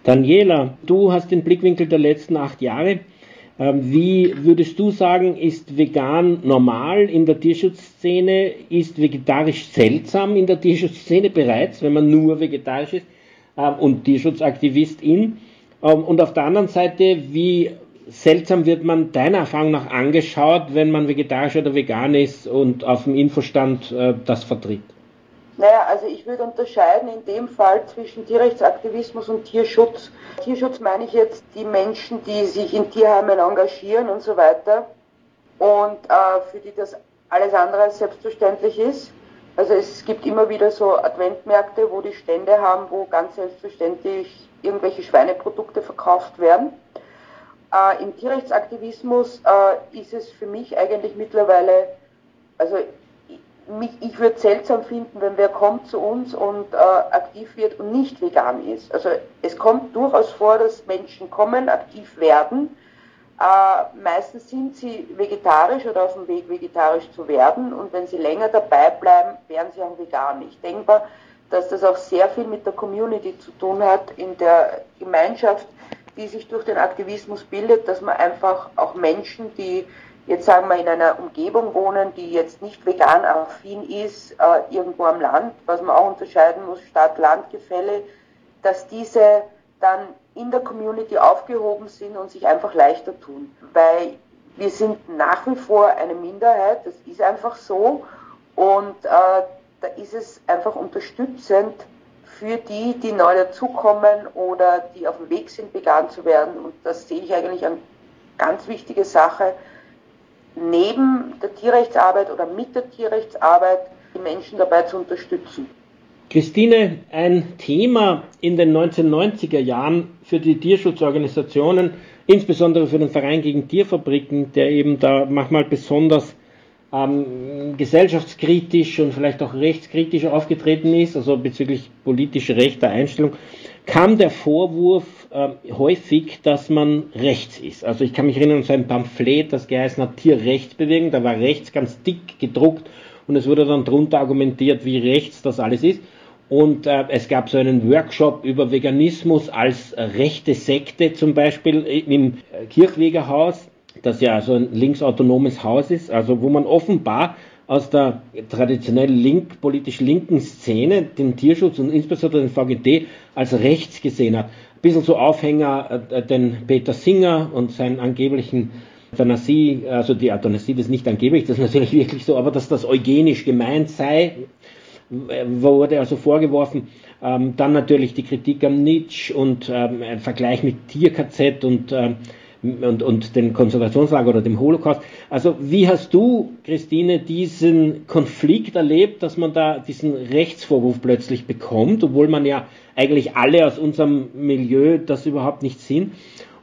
Daniela, du hast den Blickwinkel der letzten acht Jahre. Ähm, wie würdest du sagen, ist vegan normal in der Tierschutzszene? Ist vegetarisch seltsam in der Tierschutzszene bereits, wenn man nur vegetarisch ist ähm, und Tierschutzaktivistin? Ähm, und auf der anderen Seite, wie seltsam wird man deiner Erfahrung nach angeschaut, wenn man vegetarisch oder vegan ist und auf dem Infostand äh, das vertritt? Naja, also ich würde unterscheiden in dem Fall zwischen Tierrechtsaktivismus und Tierschutz. Tierschutz meine ich jetzt die Menschen, die sich in Tierheimen engagieren und so weiter und äh, für die das alles andere selbstverständlich ist. Also es gibt immer wieder so Adventmärkte, wo die Stände haben, wo ganz selbstverständlich irgendwelche Schweineprodukte verkauft werden. Äh, Im Tierrechtsaktivismus äh, ist es für mich eigentlich mittlerweile, also mich, ich würde es seltsam finden, wenn wer kommt zu uns und äh, aktiv wird und nicht vegan ist. Also es kommt durchaus vor, dass Menschen kommen, aktiv werden. Äh, meistens sind sie vegetarisch oder auf dem Weg, vegetarisch zu werden. Und wenn sie länger dabei bleiben, werden sie auch vegan. Ich denke dass das auch sehr viel mit der Community zu tun hat, in der Gemeinschaft, die sich durch den Aktivismus bildet, dass man einfach auch Menschen, die jetzt sagen wir in einer Umgebung wohnen, die jetzt nicht vegan affin ist, äh, irgendwo am Land, was man auch unterscheiden muss, Stadt-Land-Gefälle, dass diese dann in der Community aufgehoben sind und sich einfach leichter tun. Weil wir sind nach wie vor eine Minderheit, das ist einfach so. Und äh, da ist es einfach unterstützend für die, die neu dazukommen oder die auf dem Weg sind, vegan zu werden. Und das sehe ich eigentlich eine ganz wichtige Sache, neben der Tierrechtsarbeit oder mit der Tierrechtsarbeit die Menschen dabei zu unterstützen. Christine, ein Thema in den 1990er Jahren für die Tierschutzorganisationen, insbesondere für den Verein gegen Tierfabriken, der eben da manchmal besonders ähm, gesellschaftskritisch und vielleicht auch rechtskritisch aufgetreten ist, also bezüglich politischer rechter Einstellung, kam der Vorwurf äh, häufig, dass man rechts ist. Also ich kann mich erinnern an so ein Pamphlet, das geheißen hat Tierrechtsbewegung, da war rechts ganz dick gedruckt und es wurde dann drunter argumentiert, wie rechts das alles ist. Und äh, es gab so einen Workshop über Veganismus als rechte Sekte zum Beispiel im Kirchwegerhaus, das ja so ein linksautonomes Haus ist, also wo man offenbar aus der traditionell link, politisch linken Szene den Tierschutz und insbesondere den VGT als rechts gesehen hat. Ein bisschen so Aufhänger äh, den Peter Singer und seinen angeblichen Euthanasie, also die Euthanasie, das ist nicht angeblich, das ist natürlich wirklich so, aber dass das eugenisch gemeint sei, wurde also vorgeworfen. Ähm, dann natürlich die Kritik am Nietzsche und ähm, ein Vergleich mit Tier-KZ und, ähm, und, und den Konzentrationslager oder dem Holocaust. Also wie hast du, Christine, diesen Konflikt erlebt, dass man da diesen Rechtsvorwurf plötzlich bekommt, obwohl man ja eigentlich alle aus unserem Milieu das überhaupt nicht sind?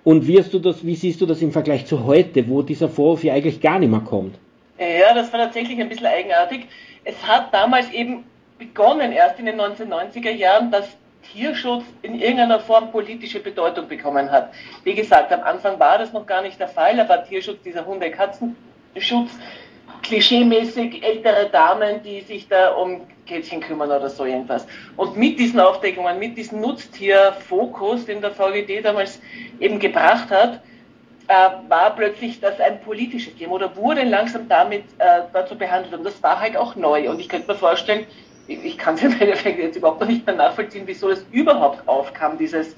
Und wie, hast du das, wie siehst du das im Vergleich zu heute, wo dieser Vorwurf ja eigentlich gar nicht mehr kommt? Ja, das war tatsächlich ein bisschen eigenartig. Es hat damals eben begonnen, erst in den 1990er Jahren, dass Tierschutz in irgendeiner Form politische Bedeutung bekommen hat. Wie gesagt, am Anfang war das noch gar nicht der Fall, war Tierschutz, dieser Hunde-Katzenschutz, klischeemäßig ältere Damen, die sich da um Kätzchen kümmern oder so irgendwas. Und mit diesen Aufdeckungen, mit diesem Nutztierfokus, den der VGD damals eben gebracht hat, äh, war plötzlich das ein politisches Thema oder wurde langsam damit äh, dazu behandelt. Und das war halt auch neu. Und ich könnte mir vorstellen, ich kann es im Endeffekt jetzt überhaupt noch nicht mehr nachvollziehen, wieso es überhaupt aufkam, dieses,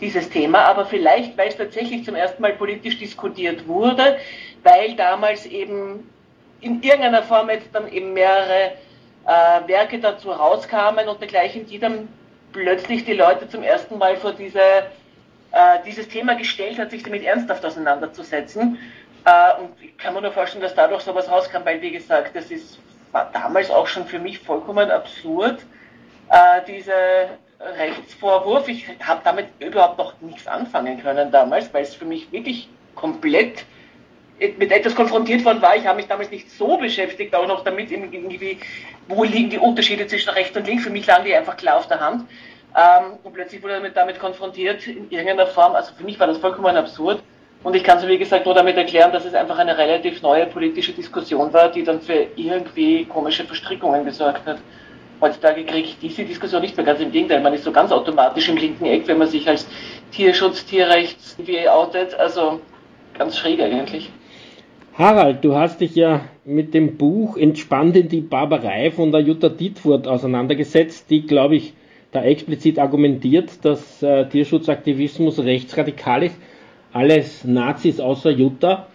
dieses Thema. Aber vielleicht, weil es tatsächlich zum ersten Mal politisch diskutiert wurde, weil damals eben in irgendeiner Form jetzt dann eben mehrere äh, Werke dazu rauskamen und dergleichen, die dann plötzlich die Leute zum ersten Mal vor diese, äh, dieses Thema gestellt hat, sich damit ernsthaft auseinanderzusetzen. Äh, und ich kann mir nur vorstellen, dass dadurch sowas rauskam, weil wie gesagt, das ist war damals auch schon für mich vollkommen absurd, äh, dieser Rechtsvorwurf. Ich habe damit überhaupt noch nichts anfangen können damals, weil es für mich wirklich komplett mit etwas konfrontiert worden war. Ich habe mich damals nicht so beschäftigt, auch noch damit irgendwie, wo liegen die Unterschiede zwischen rechts und links. Für mich lagen die einfach klar auf der Hand. Ähm, und plötzlich wurde ich damit konfrontiert in irgendeiner Form. Also für mich war das vollkommen absurd. Und ich kann es, wie gesagt, nur damit erklären, dass es einfach eine relativ neue politische Diskussion war, die dann für irgendwie komische Verstrickungen gesorgt hat. Heutzutage kriege ich diese Diskussion nicht mehr, ganz im Gegenteil, man ist so ganz automatisch im linken Eck, wenn man sich als Tierschutz, Tierrechts wie outet, also ganz schräg eigentlich. Harald, du hast dich ja mit dem Buch Entspannt in die Barbarei von der Jutta Dietfurt auseinandergesetzt, die, glaube ich, da explizit argumentiert, dass äh, Tierschutzaktivismus rechtsradikal ist alles Nazis außer Jutta.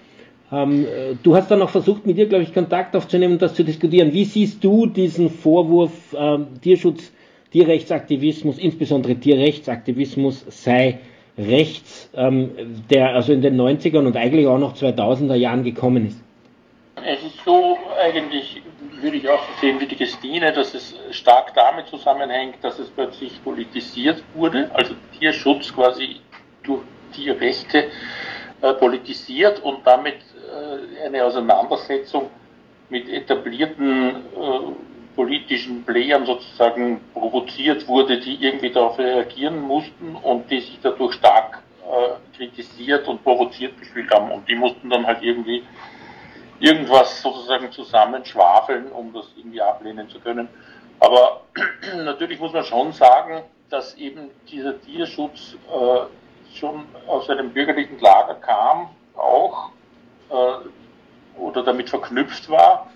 Ähm, äh, du hast dann auch versucht, mit dir, glaube ich, Kontakt aufzunehmen und das zu diskutieren. Wie siehst du diesen Vorwurf, ähm, Tierschutz, Tierrechtsaktivismus, insbesondere Tierrechtsaktivismus sei rechts, ähm, der also in den 90ern und eigentlich auch noch 2000er Jahren gekommen ist? Es ist so eigentlich, würde ich auch sehen wie die Christine, dass es stark damit zusammenhängt, dass es plötzlich politisiert wurde, also Tierschutz quasi durch Tierrechte äh, politisiert und damit äh, eine Auseinandersetzung mit etablierten äh, politischen Playern sozusagen provoziert wurde, die irgendwie darauf reagieren mussten und die sich dadurch stark äh, kritisiert und provoziert gefühlt haben. Und die mussten dann halt irgendwie irgendwas sozusagen zusammenschwafeln, um das irgendwie ablehnen zu können. Aber natürlich muss man schon sagen, dass eben dieser Tierschutz äh, schon aus einem bürgerlichen Lager kam, auch äh, oder damit verknüpft war,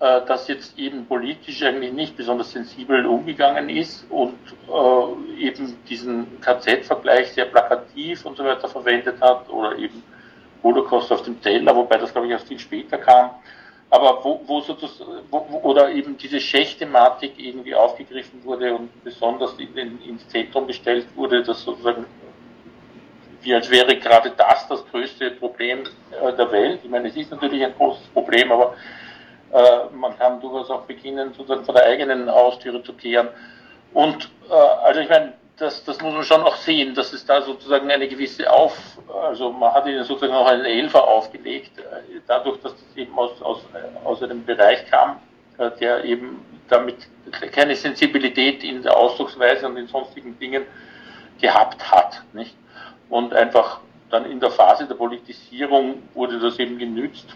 äh, das jetzt eben politisch eigentlich nicht besonders sensibel umgegangen ist und äh, eben diesen KZ-Vergleich sehr plakativ und so weiter verwendet hat oder eben Holocaust auf dem Teller, wobei das glaube ich erst viel später kam. Aber wo, wo sozusagen, wo, oder eben diese Schächthematik irgendwie aufgegriffen wurde und besonders in, in, ins Zentrum gestellt wurde, dass sozusagen wie als wäre gerade das das größte Problem äh, der Welt. Ich meine, es ist natürlich ein großes Problem, aber äh, man kann durchaus auch beginnen, sozusagen vor der eigenen Haustüre zu kehren. Und äh, also ich meine, das, das muss man schon auch sehen, dass es da sozusagen eine gewisse Auf, also man hat ihnen sozusagen auch einen Elfer aufgelegt, äh, dadurch, dass das eben aus, aus, aus einem Bereich kam, äh, der eben damit keine Sensibilität in der Ausdrucksweise und in sonstigen Dingen gehabt hat, nicht? Und einfach dann in der Phase der Politisierung wurde das eben genützt,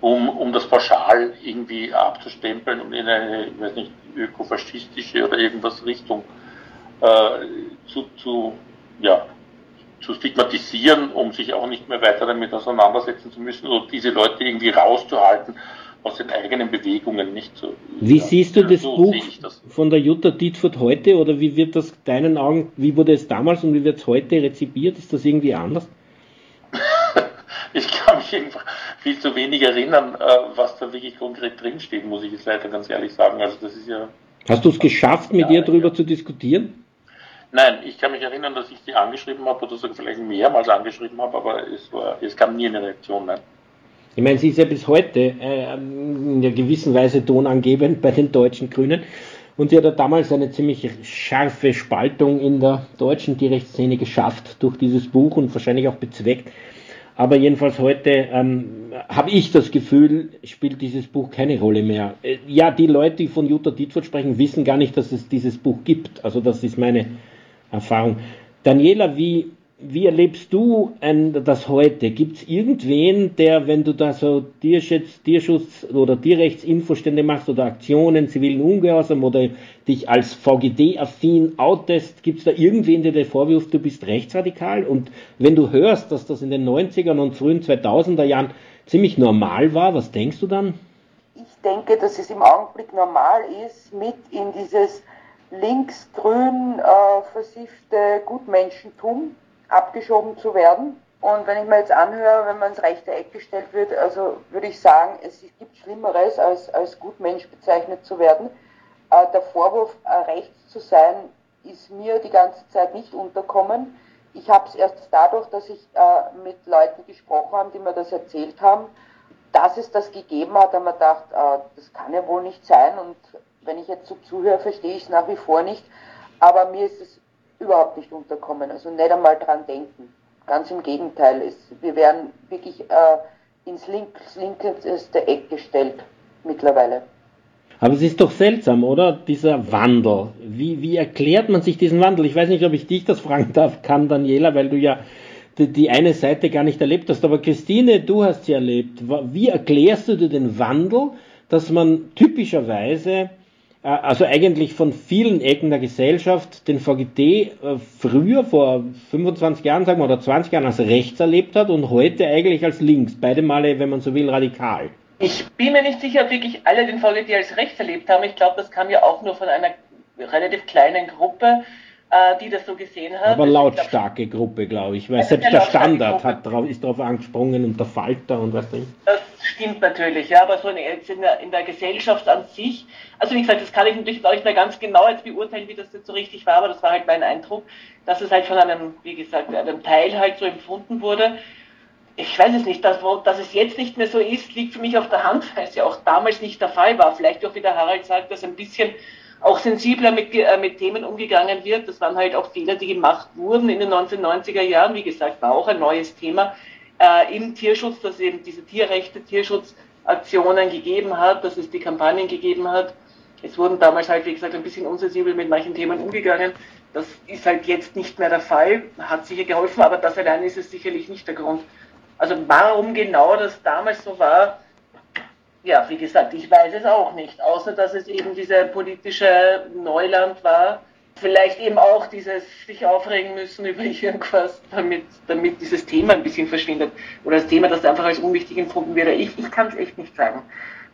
um, um das pauschal irgendwie abzustempeln und in eine, ich weiß nicht, ökofaschistische oder irgendwas Richtung äh, zu, zu, ja, zu stigmatisieren, um sich auch nicht mehr weiter damit auseinandersetzen zu müssen oder diese Leute irgendwie rauszuhalten aus den eigenen Bewegungen nicht so. Wie ja, siehst du das so Buch das. von der Jutta Dietfurt heute oder wie wird das deinen Augen, wie wurde es damals und wie wird es heute rezipiert? Ist das irgendwie anders? ich kann mich einfach viel zu wenig erinnern, äh, was da wirklich konkret drinsteht, muss ich jetzt leider ganz ehrlich sagen. Also das ist ja. Hast du es geschafft, mit ihr darüber ja. zu diskutieren? Nein, ich kann mich erinnern, dass ich sie angeschrieben habe oder sogar vielleicht mehrmals angeschrieben habe, aber es, war, es kam nie eine Reaktion. Nein. Ich meine, sie ist ja bis heute äh, in einer gewissen Weise tonangebend bei den deutschen Grünen. Und sie hat ja damals eine ziemlich scharfe Spaltung in der deutschen Tierrechtsszene geschafft durch dieses Buch und wahrscheinlich auch bezweckt. Aber jedenfalls heute ähm, habe ich das Gefühl, spielt dieses Buch keine Rolle mehr. Äh, ja, die Leute, die von Jutta Dietfurt sprechen, wissen gar nicht, dass es dieses Buch gibt. Also das ist meine Erfahrung. Daniela, wie, wie erlebst du ein, das heute? Gibt es irgendwen, der, wenn du da so Tierschutz, Tierschutz oder Tierrechtsinfostände machst oder Aktionen, zivilen Ungehorsam oder dich als VGD-affin outest, gibt es da irgendwen, der dir vorwirft, du bist rechtsradikal? Und wenn du hörst, dass das in den 90ern und frühen 2000er Jahren ziemlich normal war, was denkst du dann? Ich denke, dass es im Augenblick normal ist, mit in dieses linksgrün äh, versiffte Gutmenschentum abgeschoben zu werden. Und wenn ich mir jetzt anhöre, wenn man ins rechte Eck gestellt wird, also würde ich sagen, es gibt Schlimmeres, als, als Gutmensch bezeichnet zu werden. Äh, der Vorwurf, äh, rechts zu sein, ist mir die ganze Zeit nicht unterkommen. Ich habe es erst dadurch, dass ich äh, mit Leuten gesprochen habe, die mir das erzählt haben, dass es das gegeben hat, haben wir gedacht, äh, das kann ja wohl nicht sein. Und wenn ich jetzt so zuhöre, verstehe ich es nach wie vor nicht. Aber mir ist es überhaupt nicht unterkommen. Also nicht einmal dran denken. Ganz im Gegenteil. Es, wir werden wirklich äh, ins links, linkeste Eck gestellt mittlerweile. Aber es ist doch seltsam, oder? Dieser Wandel. Wie, wie erklärt man sich diesen Wandel? Ich weiß nicht, ob ich dich das fragen darf, kann Daniela, weil du ja die, die eine Seite gar nicht erlebt hast. Aber Christine, du hast sie erlebt. Wie erklärst du dir den Wandel, dass man typischerweise also eigentlich von vielen Ecken der Gesellschaft den VGT äh, früher, vor 25 Jahren, sagen wir, oder 20 Jahren als rechts erlebt hat und heute eigentlich als links. Beide Male, wenn man so will, radikal. Ich bin mir nicht sicher, ob wirklich alle den VGT als rechts erlebt haben. Ich glaube, das kam ja auch nur von einer relativ kleinen Gruppe. Äh, die das so gesehen hat. Aber lautstarke glaub, Gruppe, glaube ich, weil selbst der Standard hat drauf, ist darauf angesprungen und der Falter und was denn. Das stimmt natürlich, ja, aber so in der, in der, Gesellschaft an sich, also wie gesagt, das kann ich natürlich auch nicht mehr ganz genau jetzt beurteilen, wie das jetzt so richtig war, aber das war halt mein Eindruck, dass es halt von einem, wie gesagt, einem Teil halt so empfunden wurde. Ich weiß es nicht, dass, dass es jetzt nicht mehr so ist, liegt für mich auf der Hand, weil es ja auch damals nicht der Fall war. Vielleicht auch, wie der Harald sagt, dass ein bisschen auch sensibler mit, äh, mit Themen umgegangen wird. Das waren halt auch Fehler, die gemacht wurden in den 1990er Jahren. Wie gesagt, war auch ein neues Thema äh, im Tierschutz, dass eben diese Tierrechte, Tierschutzaktionen gegeben hat, dass es die Kampagnen gegeben hat. Es wurden damals halt, wie gesagt, ein bisschen unsensibel mit manchen Themen umgegangen. Das ist halt jetzt nicht mehr der Fall, hat sicher geholfen, aber das allein ist es sicherlich nicht der Grund. Also warum genau das damals so war, ja, wie gesagt, ich weiß es auch nicht, außer dass es eben diese politische Neuland war. Vielleicht eben auch dieses sich aufregen müssen über irgendwas, damit, damit dieses Thema ein bisschen verschwindet. Oder das Thema, das einfach als unwichtig empfunden wird. Ich, ich kann es echt nicht sagen,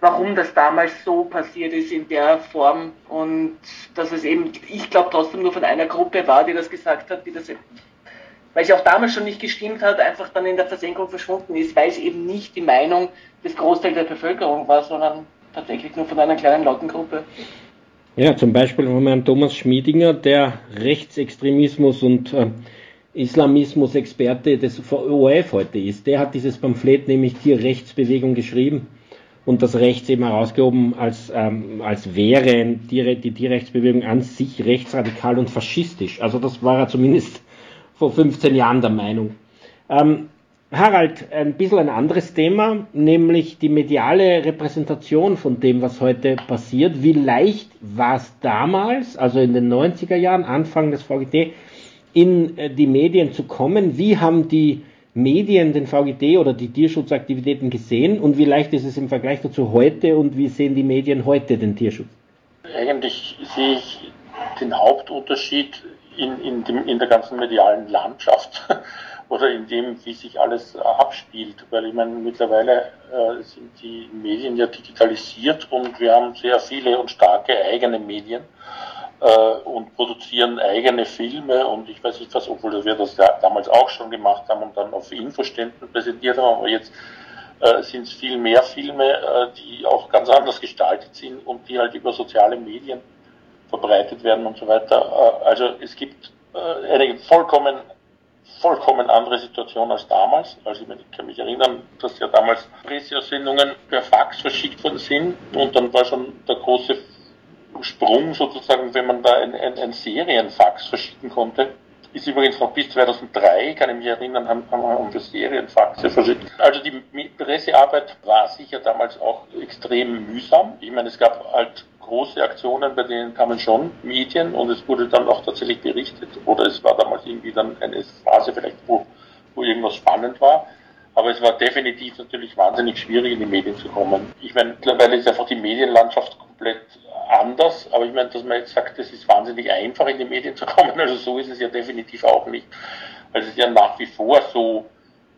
warum das damals so passiert ist in der Form und dass es eben, ich glaube trotzdem nur von einer Gruppe war, die das gesagt hat, die das weil sie auch damals schon nicht gestimmt hat, einfach dann in der Versenkung verschwunden ist, weil es eben nicht die Meinung des Großteils der Bevölkerung war, sondern tatsächlich nur von einer kleinen lauten Gruppe. Ja, zum Beispiel wir einen Thomas Schmiedinger, der Rechtsextremismus und äh, Islamismus-Experte des ORF heute ist. Der hat dieses Pamphlet nämlich Tierrechtsbewegung geschrieben und das Rechts eben herausgehoben, als, ähm, als wäre die, die Tierrechtsbewegung an sich rechtsradikal und faschistisch. Also das war er zumindest vor 15 Jahren der Meinung. Ähm, Harald, ein bisschen ein anderes Thema, nämlich die mediale Repräsentation von dem, was heute passiert. Wie leicht war es damals, also in den 90er Jahren, Anfang des VGT, in äh, die Medien zu kommen? Wie haben die Medien den VGT oder die Tierschutzaktivitäten gesehen und wie leicht ist es im Vergleich dazu heute und wie sehen die Medien heute den Tierschutz? Eigentlich sehe ich den Hauptunterschied in, in, dem, in der ganzen medialen Landschaft oder in dem, wie sich alles abspielt. Weil ich meine, mittlerweile äh, sind die Medien ja digitalisiert und wir haben sehr viele und starke eigene Medien äh, und produzieren eigene Filme und ich weiß nicht was, obwohl wir das ja damals auch schon gemacht haben und dann auf Infoständen präsentiert haben, aber jetzt äh, sind es viel mehr Filme, äh, die auch ganz anders gestaltet sind und die halt über soziale Medien verbreitet werden und so weiter. Äh, also es gibt äh, eine vollkommen, vollkommen andere Situation als damals. Also ich kann mich erinnern, dass ja damals Pressesendungen per Fax verschickt worden sind und dann war schon der große Sprung sozusagen, wenn man da ein, ein, ein Serienfax verschicken konnte. Ist übrigens noch bis 2003, kann ich mich erinnern, haben, haben wir Serienfaxe verschickt. Also die Pressearbeit war sicher damals auch extrem mühsam. Ich meine, es gab halt große Aktionen, bei denen kamen schon Medien und es wurde dann auch tatsächlich berichtet. Oder es war damals irgendwie dann eine Phase vielleicht, wo, wo irgendwas spannend war. Aber es war definitiv natürlich wahnsinnig schwierig, in die Medien zu kommen. Ich meine, mittlerweile ist einfach die Medienlandschaft komplett anders, aber ich meine, dass man jetzt sagt, es ist wahnsinnig einfach, in die Medien zu kommen, also so ist es ja definitiv auch nicht. Also es ist ja nach wie vor so,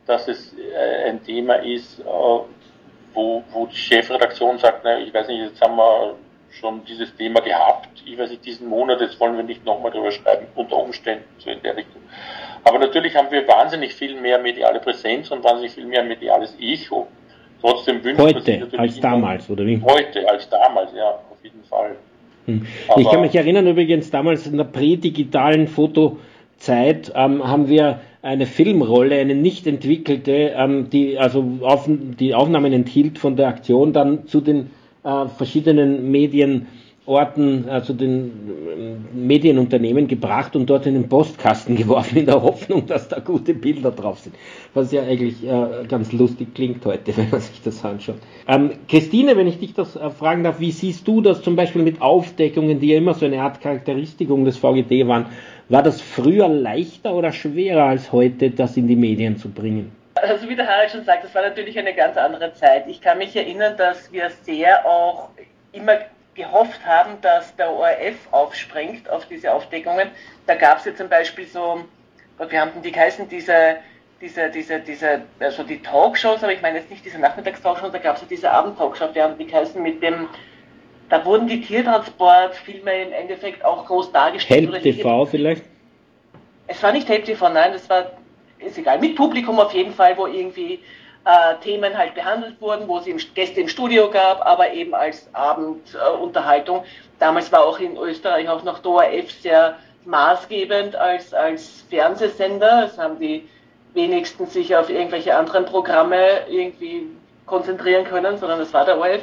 dass es äh, ein Thema ist, äh, wo, wo die Chefredaktion sagt, na, ich weiß nicht, jetzt haben wir schon dieses Thema gehabt. Ich weiß nicht, diesen Monat, jetzt wollen wir nicht nochmal drüber schreiben, unter Umständen, so in der Richtung. Aber natürlich haben wir wahnsinnig viel mehr mediale Präsenz und wahnsinnig viel mehr mediales Echo. Trotzdem wünscht heute, man sich natürlich als damals, oder wie? Heute, als damals, ja, auf jeden Fall. Hm. Ich kann mich erinnern, übrigens, damals in der prädigitalen Fotozeit ähm, haben wir eine Filmrolle, eine nicht entwickelte, ähm, die also auf, die Aufnahmen enthielt von der Aktion dann zu den äh, verschiedenen Medienorten, also den äh, Medienunternehmen gebracht und dort in den Postkasten geworfen, in der Hoffnung, dass da gute Bilder drauf sind. Was ja eigentlich äh, ganz lustig klingt heute, wenn man sich das anschaut. Ähm, Christine, wenn ich dich das äh, fragen darf, wie siehst du das zum Beispiel mit Aufdeckungen, die ja immer so eine Art Charakteristikum des VGT waren? War das früher leichter oder schwerer als heute, das in die Medien zu bringen? Also wie der Harald schon sagt, das war natürlich eine ganz andere Zeit. Ich kann mich erinnern, dass wir sehr auch immer gehofft haben, dass der ORF aufspringt auf diese Aufdeckungen. Da gab es ja zum Beispiel so, wir haben die geheißen, diese, diese, diese, diese, also die Talkshows, aber ich meine jetzt nicht diese Nachmittagstalkshows, da gab es ja diese Abendtalkshows, wir haben die geheißen mit dem, da wurden die Tiertransportfilme im Endeffekt auch groß dargestellt. Help TV vielleicht? Es war nicht Help TV, nein, das war, ist egal, mit Publikum auf jeden Fall, wo irgendwie äh, Themen halt behandelt wurden, wo es im, Gäste im Studio gab, aber eben als Abendunterhaltung. Äh, Damals war auch in Österreich auch noch DORF sehr maßgebend als, als Fernsehsender. Es haben die wenigsten sich auf irgendwelche anderen Programme irgendwie konzentrieren können, sondern das war der ORF.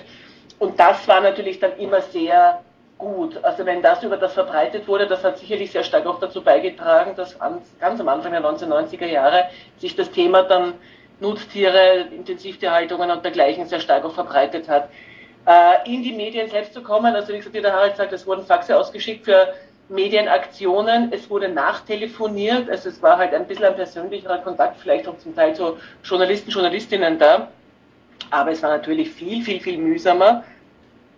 Und das war natürlich dann immer sehr gut. Also wenn das über das verbreitet wurde, das hat sicherlich sehr stark auch dazu beigetragen, dass ganz am Anfang der 1990er Jahre sich das Thema dann Nutztiere, Intensivtierhaltungen und dergleichen sehr stark auch verbreitet hat. Äh, in die Medien selbst zu kommen, also wie gesagt, wie der Harald sagt, es wurden Faxe ausgeschickt für Medienaktionen, es wurde nachtelefoniert, also es war halt ein bisschen ein persönlicherer Kontakt, vielleicht auch zum Teil zu Journalisten, Journalistinnen da, aber es war natürlich viel, viel, viel mühsamer.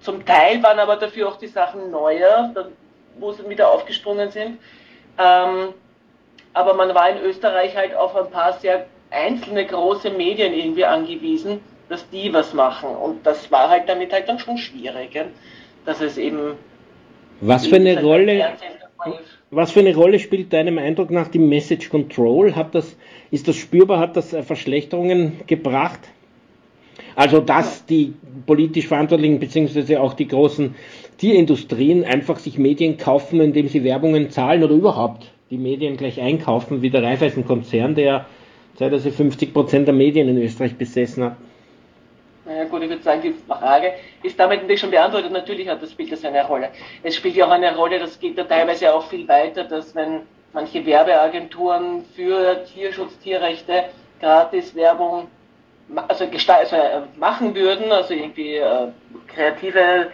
Zum Teil waren aber dafür auch die Sachen neuer, wo sie wieder aufgesprungen sind. Ähm, aber man war in Österreich halt auf ein paar sehr einzelne große Medien irgendwie angewiesen, dass die was machen. Und das war halt damit halt dann schon schwierig, dass es eben was für eine Rolle, was für eine Rolle spielt deinem Eindruck nach die Message Control? Hat das, ist das spürbar? Hat das äh, Verschlechterungen gebracht? Also, dass die politisch Verantwortlichen beziehungsweise auch die großen Tierindustrien einfach sich Medien kaufen, indem sie Werbungen zahlen oder überhaupt die Medien gleich einkaufen, wie der Raiffeisen-Konzern, der 50 Prozent der Medien in Österreich besessen hat. Naja gut, ich würde sagen, die Frage ist damit natürlich schon beantwortet. Natürlich hat das spielt das eine Rolle. Es spielt ja auch eine Rolle, das geht ja teilweise auch viel weiter, dass wenn manche Werbeagenturen für Tierschutz, Tierrechte gratis Werbung also, also äh, machen würden, also irgendwie äh, kreative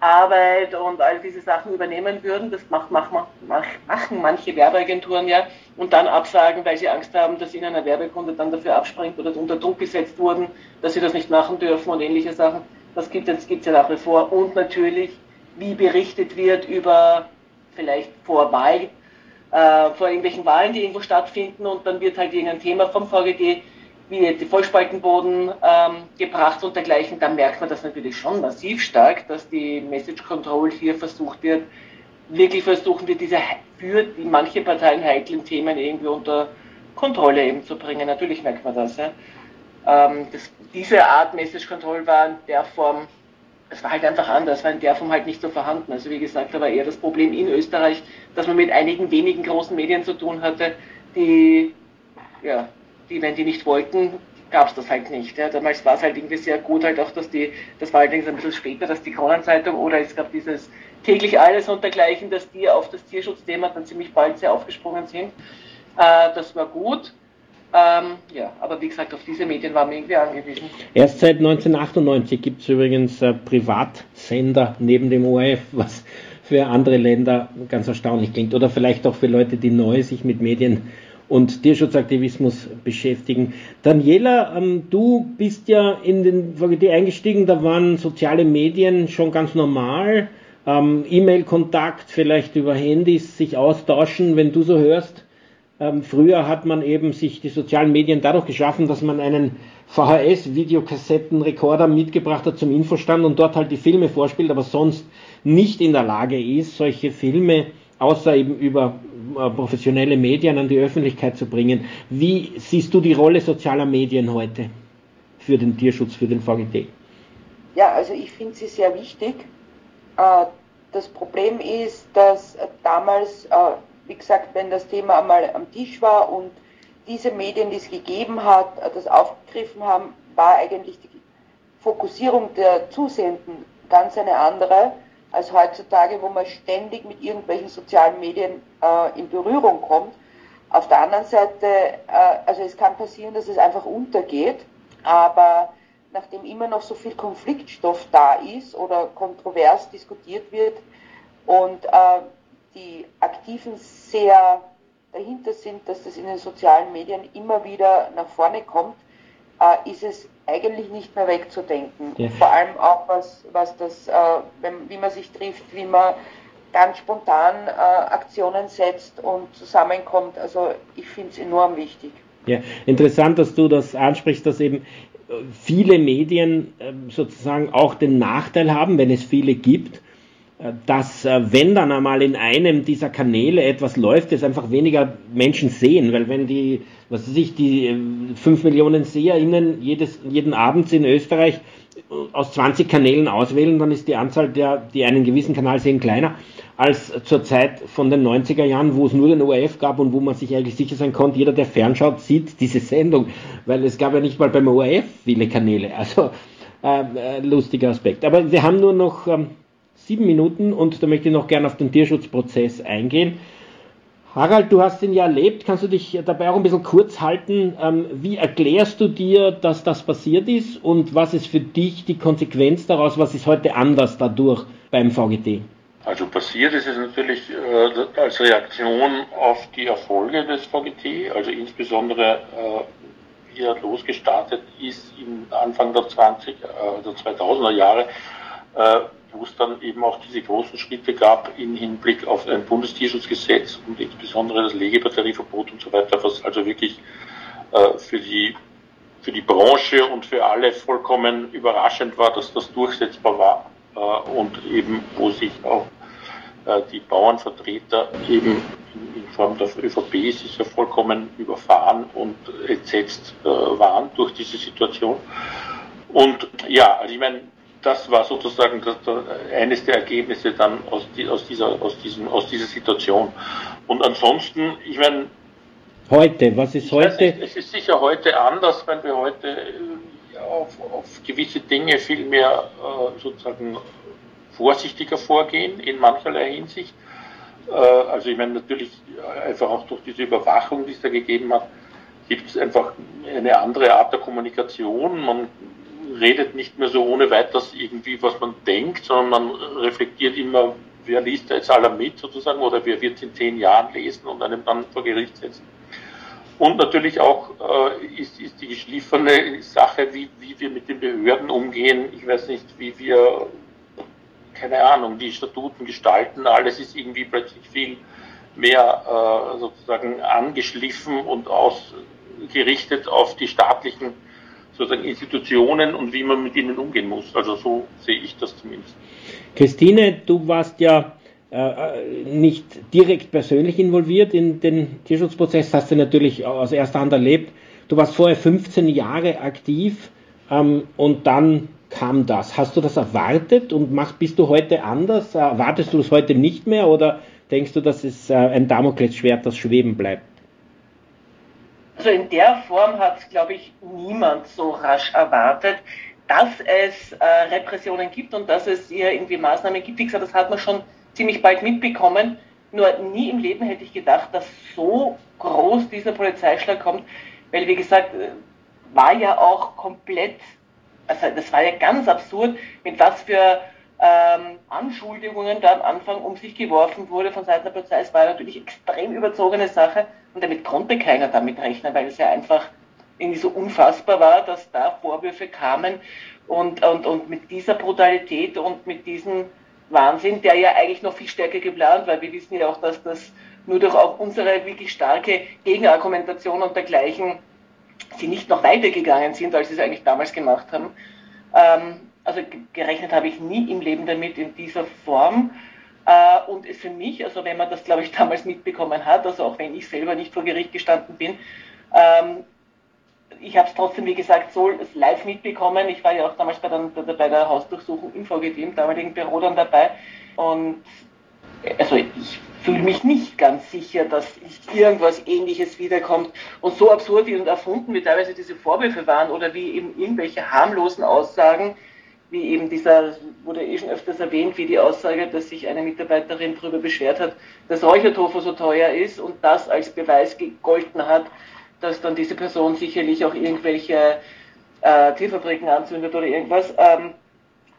Arbeit und all diese Sachen übernehmen würden. Das macht, macht, machen manche Werbeagenturen ja und dann absagen, weil sie Angst haben, dass ihnen ein Werbekunde dann dafür abspringt oder unter Druck gesetzt wurden, dass sie das nicht machen dürfen und ähnliche Sachen. Das gibt es ja nach wie vor. Und natürlich, wie berichtet wird über vielleicht vor Wahl, äh, vor irgendwelchen Wahlen, die irgendwo stattfinden und dann wird halt irgendein Thema vom VGD wie die Vollspaltenboden ähm, gebracht und dergleichen, dann merkt man das natürlich schon massiv stark, dass die Message Control hier versucht wird, wirklich versuchen wir diese für die manche Parteien heiklen Themen irgendwie unter Kontrolle eben zu bringen. Natürlich merkt man das. Ja. Ähm, das diese Art Message Control war in der Form, es war halt einfach anders, war in der Form halt nicht so vorhanden. Also wie gesagt, da war eher das Problem in Österreich, dass man mit einigen wenigen großen Medien zu tun hatte, die ja, die, wenn die nicht wollten, gab es das halt nicht. Ja. Damals war es halt irgendwie sehr gut halt auch, dass die, das war allerdings ein bisschen später, dass die Kronenzeitung oder es gab dieses täglich alles und dergleichen, dass die auf das Tierschutzthema dann ziemlich bald sehr aufgesprungen sind. Äh, das war gut. Ähm, ja, aber wie gesagt, auf diese Medien waren wir irgendwie angewiesen. Erst seit 1998 gibt es übrigens äh, Privatsender neben dem ORF, was für andere Länder ganz erstaunlich klingt. Oder vielleicht auch für Leute, die neu sich mit Medien und Tierschutzaktivismus beschäftigen. Daniela, ähm, du bist ja in den VGT eingestiegen, da waren soziale Medien schon ganz normal. Ähm, E-Mail-Kontakt, vielleicht über Handys sich austauschen, wenn du so hörst. Ähm, früher hat man eben sich die sozialen Medien dadurch geschaffen, dass man einen VHS-Videokassettenrekorder mitgebracht hat zum Infostand und dort halt die Filme vorspielt, aber sonst nicht in der Lage ist, solche Filme außer eben über äh, professionelle Medien an die Öffentlichkeit zu bringen. Wie siehst du die Rolle sozialer Medien heute für den Tierschutz, für den VGT? Ja, also ich finde sie sehr wichtig. Äh, das Problem ist, dass damals, äh, wie gesagt, wenn das Thema einmal am Tisch war und diese Medien, die es gegeben hat, das aufgegriffen haben, war eigentlich die Fokussierung der Zusehenden ganz eine andere als heutzutage, wo man ständig mit irgendwelchen sozialen Medien äh, in Berührung kommt. Auf der anderen Seite, äh, also es kann passieren, dass es einfach untergeht, aber nachdem immer noch so viel Konfliktstoff da ist oder kontrovers diskutiert wird und äh, die Aktiven sehr dahinter sind, dass das in den sozialen Medien immer wieder nach vorne kommt, äh, ist es eigentlich nicht mehr wegzudenken. Ja. Vor allem auch, was, was das, äh, wenn, wie man sich trifft, wie man ganz spontan äh, Aktionen setzt und zusammenkommt. Also ich finde es enorm wichtig. Ja, interessant, dass du das ansprichst, dass eben viele Medien ähm, sozusagen auch den Nachteil haben, wenn es viele gibt, dass äh, wenn dann einmal in einem dieser Kanäle etwas läuft, es einfach weniger Menschen sehen, weil wenn die, was weiß ich, die 5 Millionen SeherInnen jedes, jeden Abend in Österreich aus 20 Kanälen auswählen, dann ist die Anzahl der, die einen gewissen Kanal sehen, kleiner als zur Zeit von den 90er Jahren, wo es nur den ORF gab und wo man sich eigentlich sicher sein konnte, jeder, der fernschaut, sieht diese Sendung, weil es gab ja nicht mal beim ORF viele Kanäle. Also äh, äh, lustiger Aspekt. Aber wir haben nur noch ähm, sieben Minuten und da möchte ich noch gerne auf den Tierschutzprozess eingehen. Harald, du hast ihn ja erlebt. Kannst du dich dabei auch ein bisschen kurz halten? Ähm, wie erklärst du dir, dass das passiert ist und was ist für dich die Konsequenz daraus? Was ist heute anders dadurch beim VGT? Also passiert ist es natürlich äh, als Reaktion auf die Erfolge des VGT, also insbesondere äh, wie er losgestartet ist im Anfang der 20, äh, der 2000er Jahre, äh, wo es dann eben auch diese großen Schritte gab im Hinblick auf ein Bundestierschutzgesetz und insbesondere das Legebatterieverbot und so weiter, was also wirklich äh, für die für die Branche und für alle vollkommen überraschend war, dass das durchsetzbar war äh, und eben wo sich auch äh, die Bauernvertreter eben in Form der ÖVP sicher vollkommen überfahren und entsetzt äh, waren durch diese Situation. Und ja, also ich meine, das war sozusagen das, das, eines der Ergebnisse dann aus, die, aus, dieser, aus, diesem, aus dieser Situation. Und ansonsten, ich meine. Heute, was ist heute? Nicht, es ist sicher heute anders, wenn wir heute äh, auf, auf gewisse Dinge viel mehr äh, sozusagen vorsichtiger vorgehen in mancherlei Hinsicht. Äh, also ich meine natürlich einfach auch durch diese Überwachung, die es da gegeben hat, gibt es einfach eine andere Art der Kommunikation. Man redet nicht mehr so ohne weiteres irgendwie, was man denkt, sondern man reflektiert immer, wer liest da jetzt aller mit sozusagen oder wer wird es in zehn Jahren lesen und einem dann vor Gericht setzen. Und natürlich auch äh, ist, ist die geschliffene Sache, wie, wie wir mit den Behörden umgehen. Ich weiß nicht, wie wir, keine Ahnung, die Statuten gestalten. Alles ist irgendwie plötzlich viel mehr äh, sozusagen angeschliffen und ausgerichtet auf die staatlichen sozusagen Institutionen und wie man mit ihnen umgehen muss. Also so sehe ich das zumindest. Christine, du warst ja äh, nicht direkt persönlich involviert in den Tierschutzprozess, hast du natürlich aus erster Hand erlebt. Du warst vorher 15 Jahre aktiv ähm, und dann kam das. Hast du das erwartet und mach, bist du heute anders? Erwartest du es heute nicht mehr oder denkst du, dass es äh, ein Damoklesschwert, das schweben bleibt? Also in der Form hat es, glaube ich, niemand so rasch erwartet, dass es äh, Repressionen gibt und dass es hier irgendwie Maßnahmen gibt. Wie gesagt, das hat man schon ziemlich bald mitbekommen. Nur nie im Leben hätte ich gedacht, dass so groß dieser Polizeischlag kommt, weil wie gesagt, äh, war ja auch komplett, also das war ja ganz absurd, mit was für ähm, Anschuldigungen da am Anfang um sich geworfen wurde von Seiten der Polizei. Es war natürlich extrem überzogene Sache damit konnte keiner damit rechnen, weil es ja einfach irgendwie so unfassbar war, dass da Vorwürfe kamen und, und, und mit dieser Brutalität und mit diesem Wahnsinn, der ja eigentlich noch viel stärker geplant war. Wir wissen ja auch, dass das nur durch auch unsere wirklich starke Gegenargumentation und dergleichen sie nicht noch weitergegangen sind, als sie es eigentlich damals gemacht haben. Ähm, also gerechnet habe ich nie im Leben damit in dieser Form. Äh, und für mich, also wenn man das, glaube ich, damals mitbekommen hat, also auch wenn ich selber nicht vor Gericht gestanden bin, ähm, ich habe es trotzdem, wie gesagt, so live mitbekommen. Ich war ja auch damals bei der, bei der Hausdurchsuchung im VGD, im damaligen Büro dann dabei. Und also ich fühle mich nicht ganz sicher, dass irgendwas Ähnliches wiederkommt. Und so absurd und erfunden, wie teilweise diese Vorwürfe waren oder wie eben irgendwelche harmlosen Aussagen, wie eben dieser, wurde eh schon öfters erwähnt, wie die Aussage, dass sich eine Mitarbeiterin darüber beschwert hat, dass Räuchertofu so teuer ist und das als Beweis gegolten hat, dass dann diese Person sicherlich auch irgendwelche äh, Tierfabriken anzündet oder irgendwas. Ähm,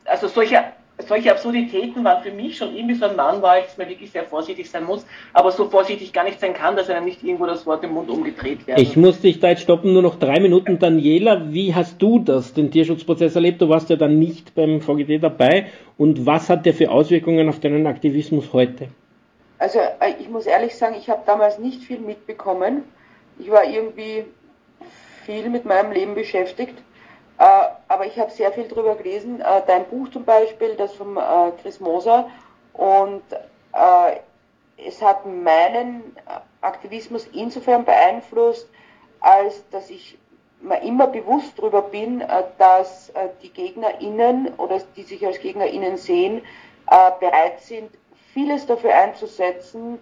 also solche solche Absurditäten waren für mich schon irgendwie so ein Mahnmal, dass man wirklich sehr vorsichtig sein muss, aber so vorsichtig gar nicht sein kann, dass einem nicht irgendwo das Wort im Mund umgedreht wird. Ich muss dich da jetzt stoppen, nur noch drei Minuten. Daniela, wie hast du das, den Tierschutzprozess erlebt? Du warst ja dann nicht beim VGD dabei. Und was hat der für Auswirkungen auf deinen Aktivismus heute? Also äh, ich muss ehrlich sagen, ich habe damals nicht viel mitbekommen. Ich war irgendwie viel mit meinem Leben beschäftigt aber ich habe sehr viel darüber gelesen. Äh, dein Buch zum Beispiel, das von äh, Chris Moser. Und es hat meinen Aktivismus insofern beeinflusst, als dass ich mir immer bewusst darüber bin, dass die GegnerInnen oder die sich als GegnerInnen sehen, bereit sind, vieles dafür einzusetzen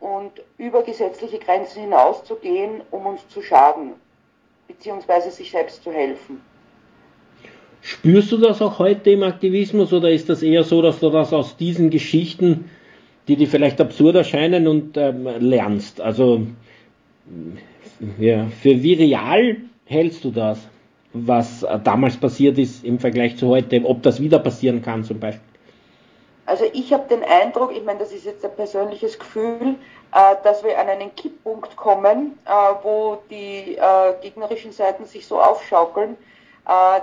und über gesetzliche Grenzen hinauszugehen, um uns zu schaden beziehungsweise sich selbst zu helfen. Spürst du das auch heute im Aktivismus oder ist das eher so, dass du das aus diesen Geschichten, die dir vielleicht absurd erscheinen und ähm, lernst? Also ja, für wie real hältst du das, was damals passiert ist im Vergleich zu heute, ob das wieder passieren kann zum Beispiel? Also ich habe den Eindruck, ich meine, das ist jetzt ein persönliches Gefühl, äh, dass wir an einen Kipppunkt kommen, äh, wo die äh, gegnerischen Seiten sich so aufschaukeln,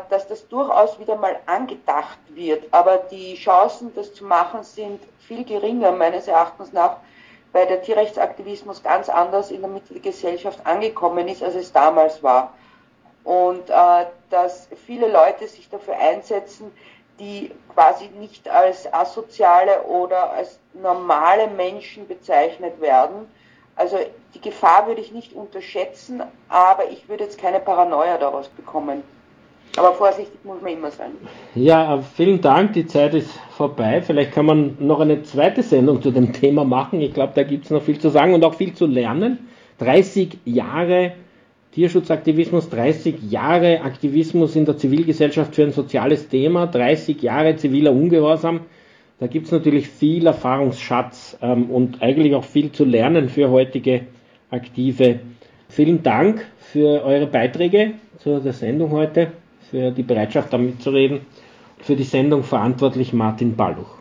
dass das durchaus wieder mal angedacht wird. Aber die Chancen, das zu machen, sind viel geringer, meines Erachtens nach, weil der Tierrechtsaktivismus ganz anders in der Mitte der Gesellschaft angekommen ist, als es damals war. Und dass viele Leute sich dafür einsetzen, die quasi nicht als asoziale oder als normale Menschen bezeichnet werden. Also die Gefahr würde ich nicht unterschätzen, aber ich würde jetzt keine Paranoia daraus bekommen. Aber vorsichtig muss man immer sein. Ja, vielen Dank. Die Zeit ist vorbei. Vielleicht kann man noch eine zweite Sendung zu dem Thema machen. Ich glaube, da gibt es noch viel zu sagen und auch viel zu lernen. 30 Jahre Tierschutzaktivismus, 30 Jahre Aktivismus in der Zivilgesellschaft für ein soziales Thema, 30 Jahre ziviler Ungehorsam. Da gibt es natürlich viel Erfahrungsschatz ähm, und eigentlich auch viel zu lernen für heutige Aktive. Vielen Dank für eure Beiträge zu der Sendung heute, für die Bereitschaft, da mitzureden. Für die Sendung verantwortlich Martin Balluch.